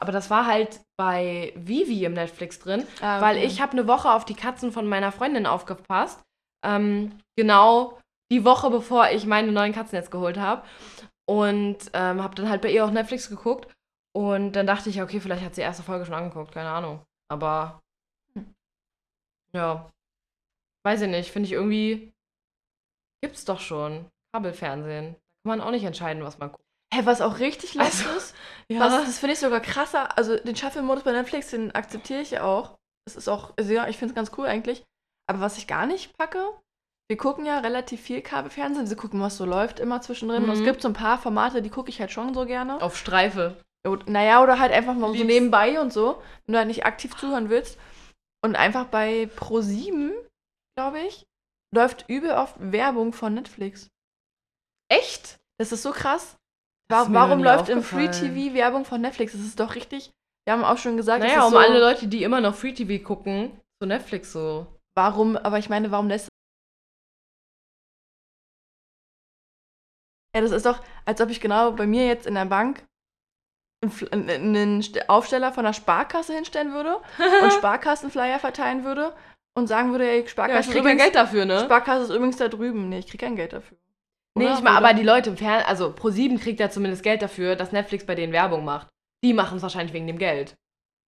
Aber das war halt bei Vivi im Netflix drin, Ah, weil okay. ich habe eine Woche auf die Katzen von meiner Freundin aufgepasst. Ähm, genau die Woche, bevor ich meine neuen Katzen jetzt geholt habe. Und ähm, habe dann halt bei ihr auch Netflix geguckt. Und dann dachte ich, okay, vielleicht hat sie die erste Folge schon angeguckt, keine Ahnung. Aber Hm. ja, weiß ich nicht, finde ich irgendwie, gibt's doch schon. Kabelfernsehen. Da kann man auch nicht entscheiden, was man guckt. Hä, was auch richtig lost Also, ist. Was, das finde ich sogar krasser. Also den Shuffle-Modus bei Netflix, den akzeptiere ich ja auch. Das ist auch, also ja, ich finde es ganz cool eigentlich. Aber was ich gar nicht packe, wir gucken ja relativ viel Kabelfernsehen. Wir gucken, was so läuft immer zwischendrin. Und es Mhm. gibt so ein paar Formate, die gucke ich halt schon so gerne. auf Streife. Oder- Naja, oder halt einfach mal so nebenbei und so, wenn du halt nicht aktiv zuhören willst. Und einfach bei Pro7, glaube ich, läuft übel oft Werbung von Netflix. Echt? Das ist so krass. Warum nie läuft im. Free TV Werbung von Netflix? Das ist doch richtig. Wir haben auch schon gesagt, Naja, das um ist so, alle Leute, die immer noch Free TV gucken, so Netflix so. warum, aber ich meine, warum lässt Ja, das ist doch, als ob ich genau bei mir jetzt in der Bank einen Aufsteller von der Sparkasse hinstellen würde *laughs* und Sparkassenflyer verteilen würde und sagen würde, ey, Ja, Sparkasse, ich krieg kein Geld dafür, ne? Sparkasse ist übrigens da drüben. Nee, ich krieg kein Geld dafür. Nee, Oder? ich meine, aber die Leute im Fernsehen, also Pro7 kriegt ja zumindest Geld dafür, dass Netflix bei denen Werbung macht. Die machen es wahrscheinlich wegen dem Geld.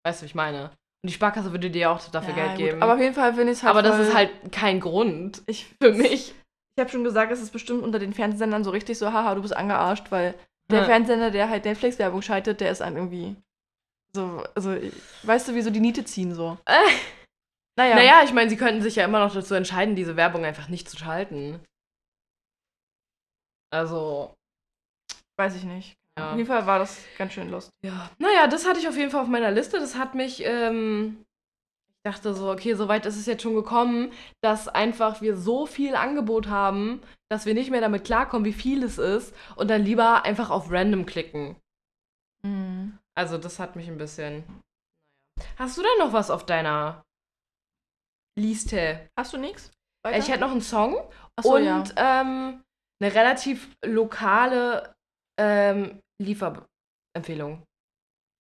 Weißt du, wie ich meine? Und die Sparkasse würde dir auch dafür Ja, Geld gut, geben. Aber auf jeden Fall finde ich es halt aber das ist halt kein Grund ich, für mich. Ich habe schon gesagt, es ist bestimmt unter den Fernsehsendern so richtig so, haha, du bist angearscht, weil der Ja. Fernsehsender, der halt Netflix-Werbung schaltet, der ist an irgendwie so, also, weißt du, wie so die Niete ziehen so. Äh, *laughs* Naja, Naja, ich meine, sie könnten sich ja immer noch dazu entscheiden, diese Werbung einfach nicht zu schalten. Also, weiß ich nicht. Ja. Auf jeden Fall war das ganz schön lust. ja. Naja, das hatte ich auf jeden Fall auf meiner Liste. Das hat mich, ähm, ich dachte so, okay, so weit ist es jetzt schon gekommen, dass einfach wir so viel Angebot haben, dass wir nicht mehr damit klarkommen, wie viel es ist und dann lieber einfach auf Random klicken. Mhm. Also, das hat mich ein bisschen. Hast du denn noch was auf deiner Liste? Hast du nichts? Ich hätte noch einen Song Achso, und ja. ähm, eine relativ lokale ähm, Lieferempfehlung.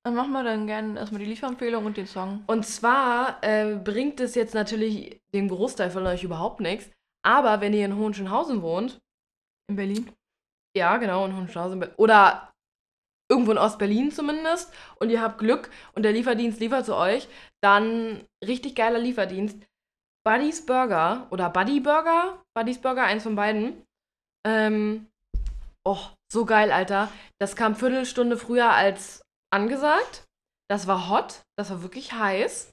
Dann machen wir dann gerne erstmal die Lieferempfehlung und den Song. Und zwar äh, bringt es jetzt natürlich dem Großteil von euch überhaupt nichts. Aber wenn ihr in Hohenschönhausen wohnt, In Berlin. ja, genau, in Hohenschönhausen, oder irgendwo in Ostberlin zumindest, und ihr habt Glück und der Lieferdienst liefert zu euch, dann richtig geiler Lieferdienst. Buddy's Burger oder Buddy Burger, Buddy's Burger, eins von beiden. Ähm, oh, so geil, Alter. Das kam Viertelstunde früher als angesagt. Das war hot, das war wirklich heiß.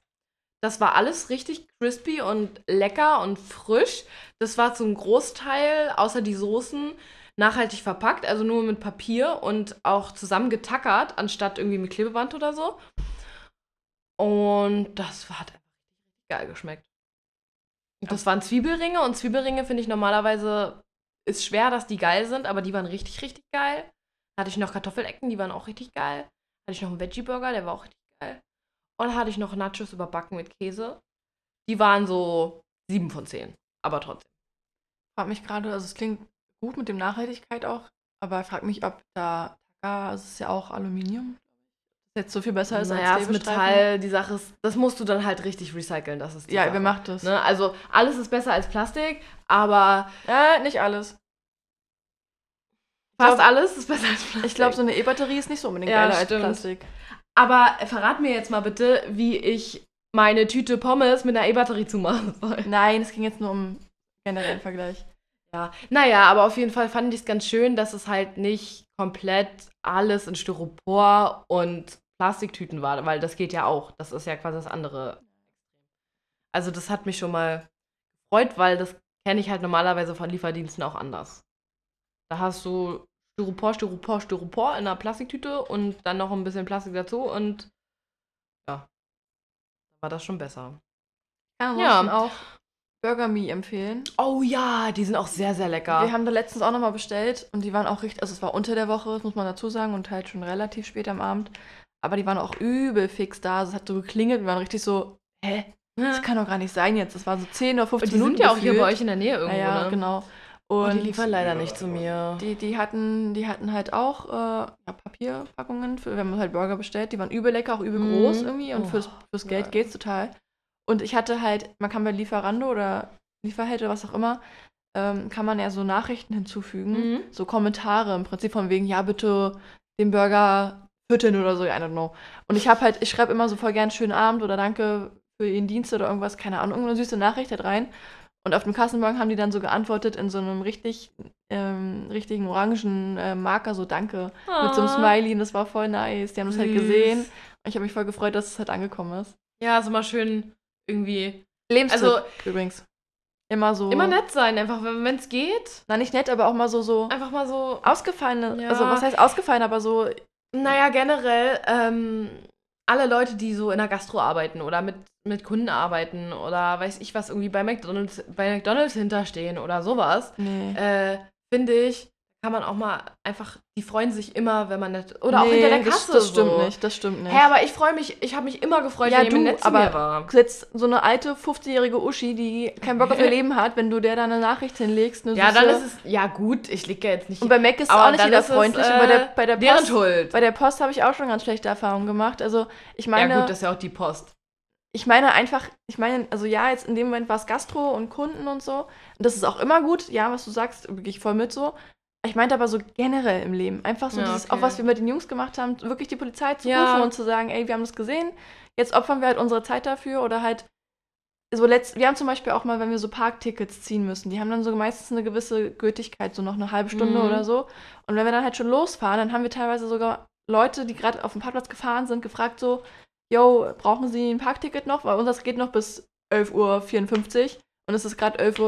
Das war alles richtig crispy und lecker und frisch. Das war zum Großteil, außer die Soßen, nachhaltig verpackt, also nur mit Papier und auch zusammengetackert, anstatt irgendwie mit Klebeband oder so. Und das hat einfach richtig geil geschmeckt. Das waren Zwiebelringe und Zwiebelringe finde ich normalerweise ist schwer, dass die geil sind, aber die waren richtig, richtig geil. Da hatte ich noch Kartoffelecken, die waren auch richtig geil. Hatte ich noch einen Veggie-Burger, der war auch richtig geil. Und dann hatte ich noch Nachos überbacken mit Käse. Die waren so 7 von 10, aber trotzdem. Frag mich gerade, also es klingt gut mit dem Nachhaltigkeit auch, aber ich frag mich, ob da also es ist ja auch Aluminium, jetzt so viel besser ist naja, als das Klebestreifen. Metall, die Sache ist, das musst du dann halt richtig recyceln. Das ist die Ja, Sache. wer macht das? Ne? Also alles ist besser als Plastik, aber Äh, nicht alles. fast glaub- alles ist besser als Plastik. Ich glaube, so eine E-Batterie ist nicht so unbedingt Ja, geiler als. Plastik. Aber verrat mir jetzt mal bitte, wie ich meine Tüte Pommes mit einer E-Batterie zumachen soll. Nein, es ging jetzt nur um generellen Vergleich. Ja, naja, aber auf jeden Fall fand ich es ganz schön, dass es halt nicht komplett alles in Styropor und Plastiktüten war, weil das geht ja auch. Das ist ja quasi das andere. Also das hat mich schon mal gefreut, weil das kenne ich halt normalerweise von Lieferdiensten auch anders. Da hast du Styropor, Styropor, Styropor in einer Plastiktüte und dann noch ein bisschen Plastik dazu und ja, da war das schon besser. Ja, Ja. auch Burger Me empfehlen. Oh ja, die sind auch sehr, sehr lecker. Wir haben da letztens auch nochmal bestellt und die waren auch richtig, also es war unter der Woche, das muss man dazu sagen, und halt schon relativ spät am Abend. Aber die waren auch übel fix da. Also es hat so geklingelt, wir waren richtig so, hä? Das kann doch gar nicht sein jetzt. Das war so 10 oder 15 und die Minuten. sind ja auch hier gefühlt. bei euch in der Nähe irgendwo, Ja, ja ne? genau. Und Und die liefern leider nicht zu mir. die, die, hatten, die hatten halt auch äh, ja, Papierpackungen, für, wir haben halt Burger bestellt. Die waren übel lecker, auch übel Mhm. groß irgendwie. Und Oh, fürs, fürs Geld ja. geht's total. Und ich hatte halt, man kann bei Lieferando oder Lieferheld oder was auch immer, ähm, kann man ja so Nachrichten hinzufügen. Mhm. So Kommentare im Prinzip von wegen, ja, bitte den Burger füttern oder so, I don't know. Und ich habe halt, ich schreibe immer so voll gern schönen Abend oder danke für Ihren Dienst oder irgendwas, keine Ahnung, irgendeine süße Nachricht halt rein. Und auf dem Kassenbon haben die dann so geantwortet in so einem richtig, ähm, richtigen orangen äh, Marker, so Danke, mit so einem. Smiley und das war voll nice. Die haben das halt Süß. gesehen. Und ich habe mich voll gefreut, dass es halt angekommen ist. Ja, ist immer schön irgendwie. Lebenstipp Also übrigens. Immer so. immer nett sein, einfach, wenn es geht. Na, nicht nett, aber auch mal so, so Einfach mal so. ausgefallene, Ja. also was heißt ausgefallen, aber so, Naja, generell, ähm, alle Leute, die so in der Gastro arbeiten oder mit, mit Kunden arbeiten oder weiß ich was, irgendwie bei McDonalds, bei McDonalds hinterstehen oder sowas, nee. äh, finde ich, kann man auch mal einfach, die freuen sich immer, wenn man nicht. Oder auch Nee, hinter der Kasse. Das, das stimmt so. nicht, das stimmt nicht. Hä, aber ich freue mich, ich habe mich immer gefreut, Ja, wenn jemand du, nett zu aber- mir war. Jetzt so eine alte 50-jährige Uschi, die keinen Bock auf ihr *laughs* Leben hat, wenn du der dann eine Nachricht hinlegst. Eine Ja, dann ist es, ja gut, ich liege ja jetzt nicht Und bei Mac ist aber auch nicht jeder es, freundlich. und äh, bei der, bei der deren Post, Schuld. bei der Post habe ich auch schon ganz schlechte Erfahrungen gemacht. Also ich meine, ja gut, das ist ja auch die Post. ich meine einfach, ich meine, also ja, jetzt in dem Moment war es Gastro und Kunden und so. Und das ist auch immer gut, ja, was du sagst, gehe ich voll mit so. Ich meinte aber so generell im Leben. Einfach so Ja, dieses, okay. auch was wir mit den Jungs gemacht haben, wirklich die Polizei zu Ja. rufen und zu sagen, ey, wir haben das gesehen, jetzt opfern wir halt unsere Zeit dafür oder halt so letzt, wir haben zum Beispiel auch mal, wenn wir so Parktickets ziehen müssen, die haben dann so meistens eine gewisse Gültigkeit, so noch eine halbe Stunde Mhm. oder so. Und wenn wir dann halt schon losfahren, dann haben wir teilweise sogar Leute, die gerade auf dem Parkplatz gefahren sind, gefragt so, yo, brauchen Sie ein Parkticket noch? Weil unseres geht noch bis 11.54 Uhr und es ist gerade 11.20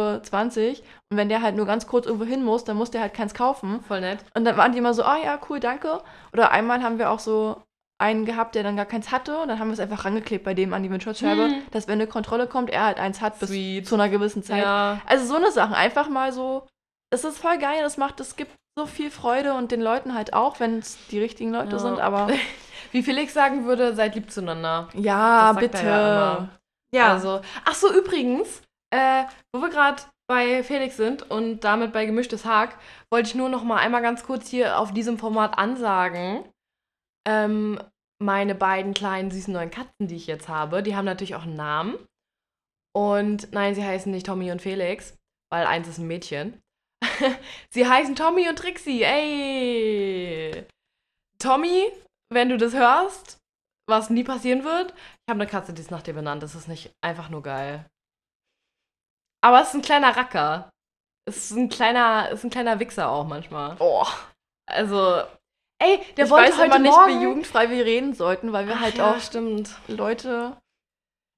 Uhr. Und wenn der halt nur ganz kurz irgendwo hin muss, dann muss der halt keins kaufen. Voll nett. Und dann waren die immer so, ah ja, cool, danke. Oder einmal haben wir auch so einen gehabt, der dann gar keins hatte. Und dann haben wir es einfach rangeklebt bei dem an die Windschutzscheibe, Hm. dass wenn eine Kontrolle kommt, er halt eins hat bis Sweet. zu einer gewissen Zeit. Ja. Also so eine Sachen, einfach mal so, das ist voll geil, das macht, es gibt so viel Freude und den Leuten halt auch, wenn es die richtigen Leute Ja. sind, aber *laughs* Wie Felix sagen würde, seid lieb zueinander. ja, bitte. ja. Ja, Also, ach so, übrigens, äh, wo wir gerade bei Felix sind und damit bei Gemischtes Hack, wollte ich nur noch mal einmal ganz kurz hier auf diesem Format ansagen. Ähm, meine beiden kleinen süßen neuen Katzen, die ich jetzt habe, die haben natürlich auch einen Namen. Und nein, sie heißen nicht Tommy und Felix, weil eins ist ein Mädchen. *laughs* sie heißen Tommy und Trixie. Ey! Tommy, wenn du das hörst, was nie passieren wird, ich habe eine Katze, die ist nach dir benannt. Das ist nicht einfach nur geil. Aber es ist ein kleiner Racker. Es ist ein kleiner, es ist ein kleiner Wichser auch manchmal. oh, Also, ey, der ich wollte weiß heute immer nicht, Morgen... wie jugendfrei wir reden sollten, weil wir Ach halt ja, auch stimmt. Leute.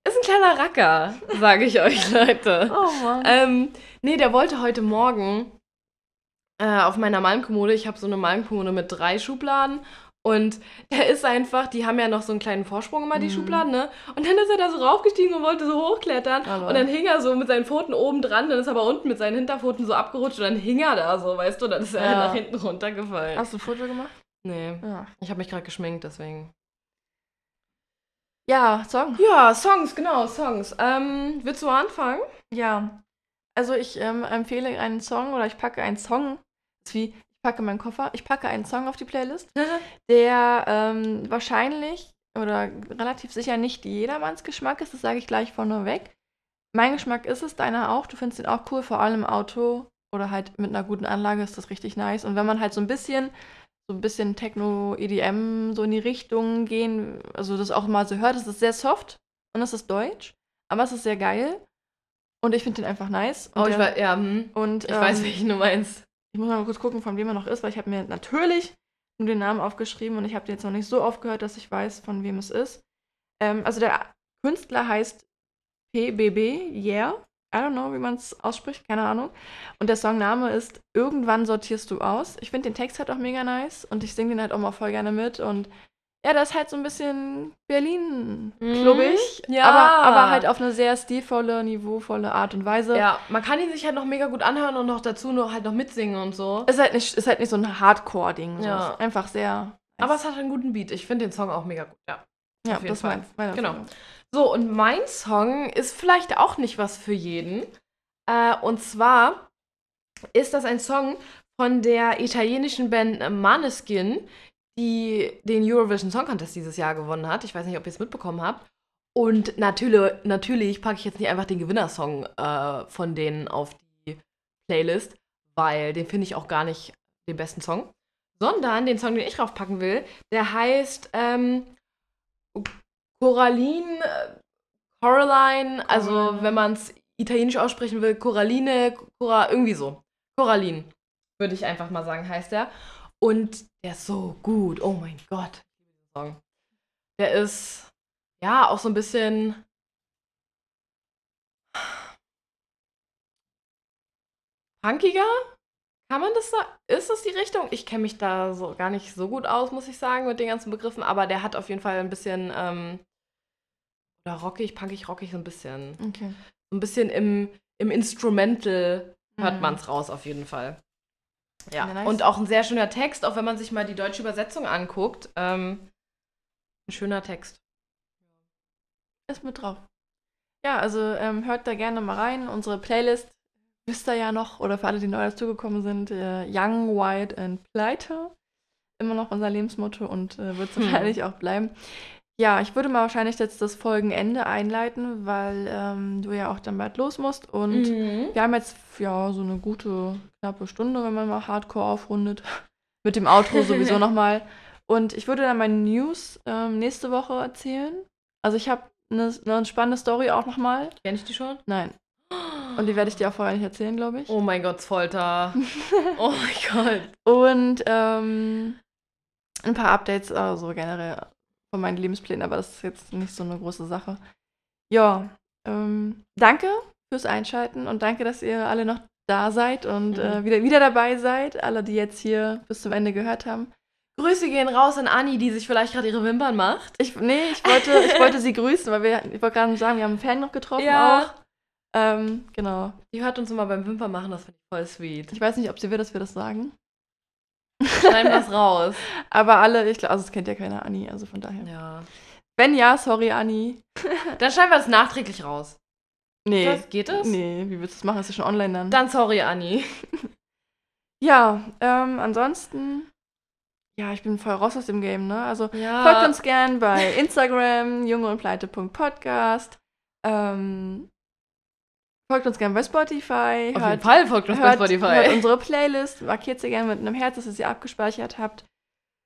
Ist ein kleiner Racker, sage ich euch, *laughs* Leute. Oh Mann. Ähm, nee, der wollte heute Morgen äh, auf meiner Malmkommode, ich habe so eine Malmkommode mit drei Schubladen und der ist einfach, die haben ja noch so einen kleinen Vorsprung immer, die Mhm. Schubladen, ne? Und dann ist er da so raufgestiegen und wollte so hochklettern Aber- und dann hing er so mit seinen Pfoten oben dran, dann ist er aber unten mit seinen Hinterpfoten so abgerutscht und dann hing er da so, weißt du, dann ist er Ja. nach hinten runtergefallen. Hast du ein Foto gemacht? Nee, Ja. ich habe mich gerade geschminkt, deswegen. Ja, Song. Ja, Songs, genau, Songs. Ähm, willst du anfangen? Ja. Also ich ähm, empfehle einen Song oder ich packe einen Song. Wie, packe meinen Koffer, ich packe einen Song auf die Playlist, *laughs* der ähm, wahrscheinlich oder relativ sicher nicht jedermanns Geschmack ist, das sage ich gleich vorneweg. Mein Geschmack ist es, deiner auch. Du findest den auch cool, vor allem im Auto oder halt mit einer guten Anlage ist das richtig nice. Und wenn man halt so ein bisschen, so ein bisschen Techno, EDM so in die Richtung gehen, also das auch mal so hört, es ist sehr soft und es ist deutsch, aber es ist sehr geil. Und ich finde den einfach nice. Und Oh, ich weiß, ja, hm. und, ich weiß, ähm, welchen du meinst. Ich muss mal kurz gucken, von wem er noch ist, weil ich habe mir natürlich nur den Namen aufgeschrieben und ich habe den jetzt noch nicht so aufgehört, dass ich weiß, von wem es ist. Ähm, also der Künstler heißt PBB, Yeah. I don't know, wie man es ausspricht, keine Ahnung. Und der Songname ist Irgendwann sortierst du aus. Ich finde den Text halt auch mega nice und ich singe den halt auch mal voll gerne mit und ja, das ist halt so ein bisschen Berlin Mhm. Ja. aber, aber halt auf eine sehr stilvolle, niveauvolle Art und Weise. Ja, man kann ihn sich halt noch mega gut anhören und noch dazu noch halt noch mitsingen und so. Ist halt nicht, ist halt nicht so ein Hardcore-Ding. So. Ja. Einfach sehr. Aber es hat einen guten Beat. Ich finde den Song auch mega gut, ja. ja, auf jeden das Fall. mein, meine Genau. So, und mein Song ist vielleicht auch nicht was für jeden. Äh, und zwar ist das ein Song von der italienischen Band Maneskin, die den Eurovision Song Contest dieses Jahr gewonnen hat. Ich weiß nicht, ob ihr es mitbekommen habt. Und natürlich, natürlich packe ich jetzt nicht einfach den Gewinnersong äh, von denen auf die Playlist, weil den finde ich auch gar nicht den besten Song. Sondern den Song, den ich draufpacken will, der heißt ähm, Coraline, äh, Coraline, also Coraline. wenn man es italienisch aussprechen will, Coraline, Cora, irgendwie so. Coraline, würde ich einfach mal sagen, heißt der. Und der ist so gut. Oh mein Gott. Der ist, ja, auch so ein bisschen. punkiger? Kann man das sagen? Ist das die Richtung? Ich kenne mich da so gar nicht so gut aus, muss ich sagen, mit den ganzen Begriffen, aber der hat auf jeden Fall ein bisschen, ähm, oder rockig, punkig, rockig, so ein bisschen. Okay. So ein bisschen im, im Instrumental hört Mhm. man es raus, auf jeden Fall. Ja, nice. und auch ein sehr schöner Text, auch wenn man sich mal die deutsche Übersetzung anguckt. Ähm, ein schöner Text. Ist mit drauf. Ja, also ähm, hört da gerne mal rein. Unsere Playlist wisst ihr ja noch, oder für alle, die neu dazugekommen sind, äh, Young, White and Pleite. Immer noch unser Lebensmotto und äh, wird es Hm. wahrscheinlich auch bleiben. Ja, ich würde mal wahrscheinlich jetzt das Folgenende einleiten, weil ähm, du ja auch dann bald los musst. Und Mhm. wir haben jetzt ja so eine gute, knappe Stunde, wenn man mal Hardcore aufrundet. *laughs* Mit dem Outro sowieso *laughs* nochmal. Und ich würde dann meine News ähm, nächste Woche erzählen. Also ich habe eine, eine spannende Story auch nochmal. Kenn ich die schon? Nein. *gasps* Und die werde ich dir auch vorher nicht erzählen, glaube ich. Oh mein Gott, Folter. *laughs* oh mein Gott. Und ähm, ein paar Updates, also generell von meinen Lebensplänen, aber das ist jetzt nicht so eine große Sache. Ja, ähm, danke fürs Einschalten und danke, dass ihr alle noch da seid und Mhm. äh, wieder, wieder dabei seid. Alle, die jetzt hier bis zum Ende gehört haben. Grüße gehen raus an Anni, die sich vielleicht gerade ihre Wimpern macht. Ich, nee, ich wollte, *laughs* ich wollte sie grüßen, weil wir, ich wollte gerade sagen, wir haben einen Fan noch getroffen Ja. auch. Ähm, genau. Die hört uns immer beim Wimpern machen, das finde ich voll sweet. Ich weiß nicht, ob sie will, dass wir das sagen. Schneiden wir es raus. *laughs* Aber alle, ich glaube, also es kennt ja keiner Anni, also von daher. Ja. Wenn ja, sorry, Anni. *laughs* Dann schneiden wir es nachträglich raus. Nee. Das, geht es? Nee, wie willst du das machen? Ist ja schon online dann. Dann sorry, Anni. *laughs* Ja, ähm, ansonsten, ja, ich bin voll raus aus dem Game, ne? Also Ja. folgt uns gern bei Instagram, jungeundpleite.podcast. Ähm, folgt uns gern bei Spotify. Auf hört, jeden Fall folgt uns bei hört, Spotify. Hört unsere Playlist, markiert sie gerne mit einem Herz, dass ihr sie abgespeichert habt.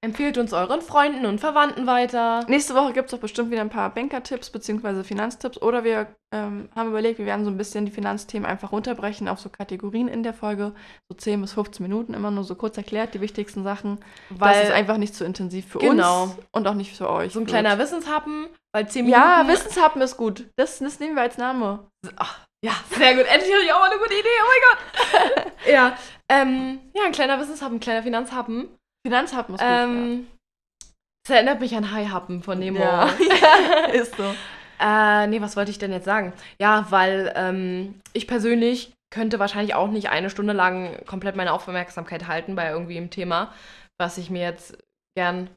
Empfehlt uns euren Freunden und Verwandten weiter. Nächste Woche gibt es auch bestimmt wieder ein paar Banker-Tipps bzw. Finanztipps. Oder wir ähm, haben überlegt, wir werden so ein bisschen die Finanzthemen einfach runterbrechen auf so Kategorien in der Folge. So 10 bis 15 Minuten, immer nur so kurz erklärt, die wichtigsten Sachen. Weil das ist einfach nicht zu intensiv für Genau. uns und auch nicht für euch. so ein wird. kleiner Wissenshappen, weil 10 Minuten. Ja, Wissenshappen ist gut. Das, das nehmen wir als Name. Ach, ja, sehr gut. Endlich habe ich auch mal eine gute Idee. Oh mein Gott. *laughs* ja, ähm, ja, ein kleiner Wissenshappen, ein kleiner Finanzhappen. Finanzhappen ist gut. Ähm, das erinnert mich an Haihappen von Nemo. ja. *laughs* ja, ist so. Äh, nee, was wollte ich denn jetzt sagen? Ja, weil ähm, ich persönlich könnte wahrscheinlich auch nicht eine Stunde lang komplett meine Aufmerksamkeit halten bei irgendwie einem Thema, was ich mir jetzt gern,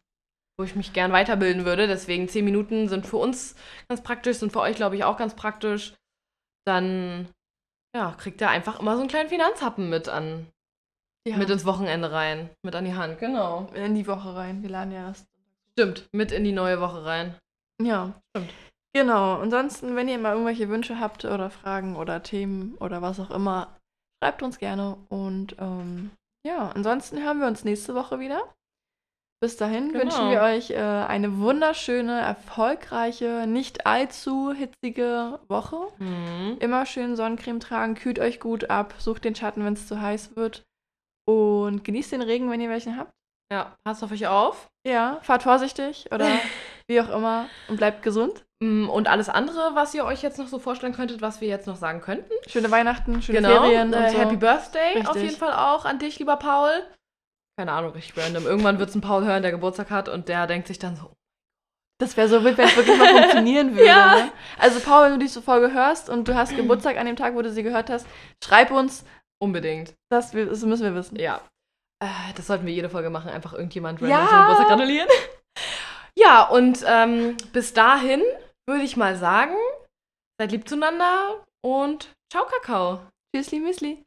wo ich mich gern weiterbilden würde. Deswegen zehn Minuten sind für uns ganz praktisch, sind für euch, glaube ich, auch ganz praktisch. Dann, ja, kriegt ihr einfach immer so einen kleinen Finanzhappen mit an, Ja. mit ins Wochenende rein, mit an die Hand, genau. in die Woche rein. Wir laden ja erst. Stimmt, mit in die neue Woche rein. Ja. Stimmt. Genau. Ansonsten, wenn ihr mal irgendwelche Wünsche habt oder Fragen oder Themen oder was auch immer, schreibt uns gerne. Und ähm, ja, ansonsten hören wir uns nächste Woche wieder. Bis dahin Genau. wünschen wir euch äh, eine wunderschöne, erfolgreiche, nicht allzu hitzige Woche. Mhm. Immer schön Sonnencreme tragen, kühlt euch gut ab, sucht den Schatten, wenn es zu heiß wird. Und genießt den Regen, wenn ihr welchen habt. Ja, passt auf euch auf. Ja, fahrt vorsichtig oder *laughs* wie auch immer und bleibt gesund. Mm, Und alles andere, was ihr euch jetzt noch so vorstellen könntet, was wir jetzt noch sagen könnten. Schöne Weihnachten, schöne genau. Ferien äh, und so. Happy Birthday auf Richtig. jeden Fall auch an dich, lieber Paul. Keine Ahnung, richtig random. Irgendwann wird es ein Paul hören, der Geburtstag hat und der denkt sich dann so, Das wäre so wild, wenn es wirklich mal *laughs* funktionieren würde. Ja. Ne? Also, Paul, wenn du diese Folge hörst und du hast Geburtstag an dem Tag, wo du sie gehört hast, schreib uns. Unbedingt. Das, das müssen wir wissen. Ja. Äh, das sollten wir jede Folge machen, einfach irgendjemand Ja. random zum Geburtstag gratulieren. *laughs* Ja, und ähm, bis dahin würde ich mal sagen, seid lieb zueinander und ciao, Kakao. Tschüssli, Müsli.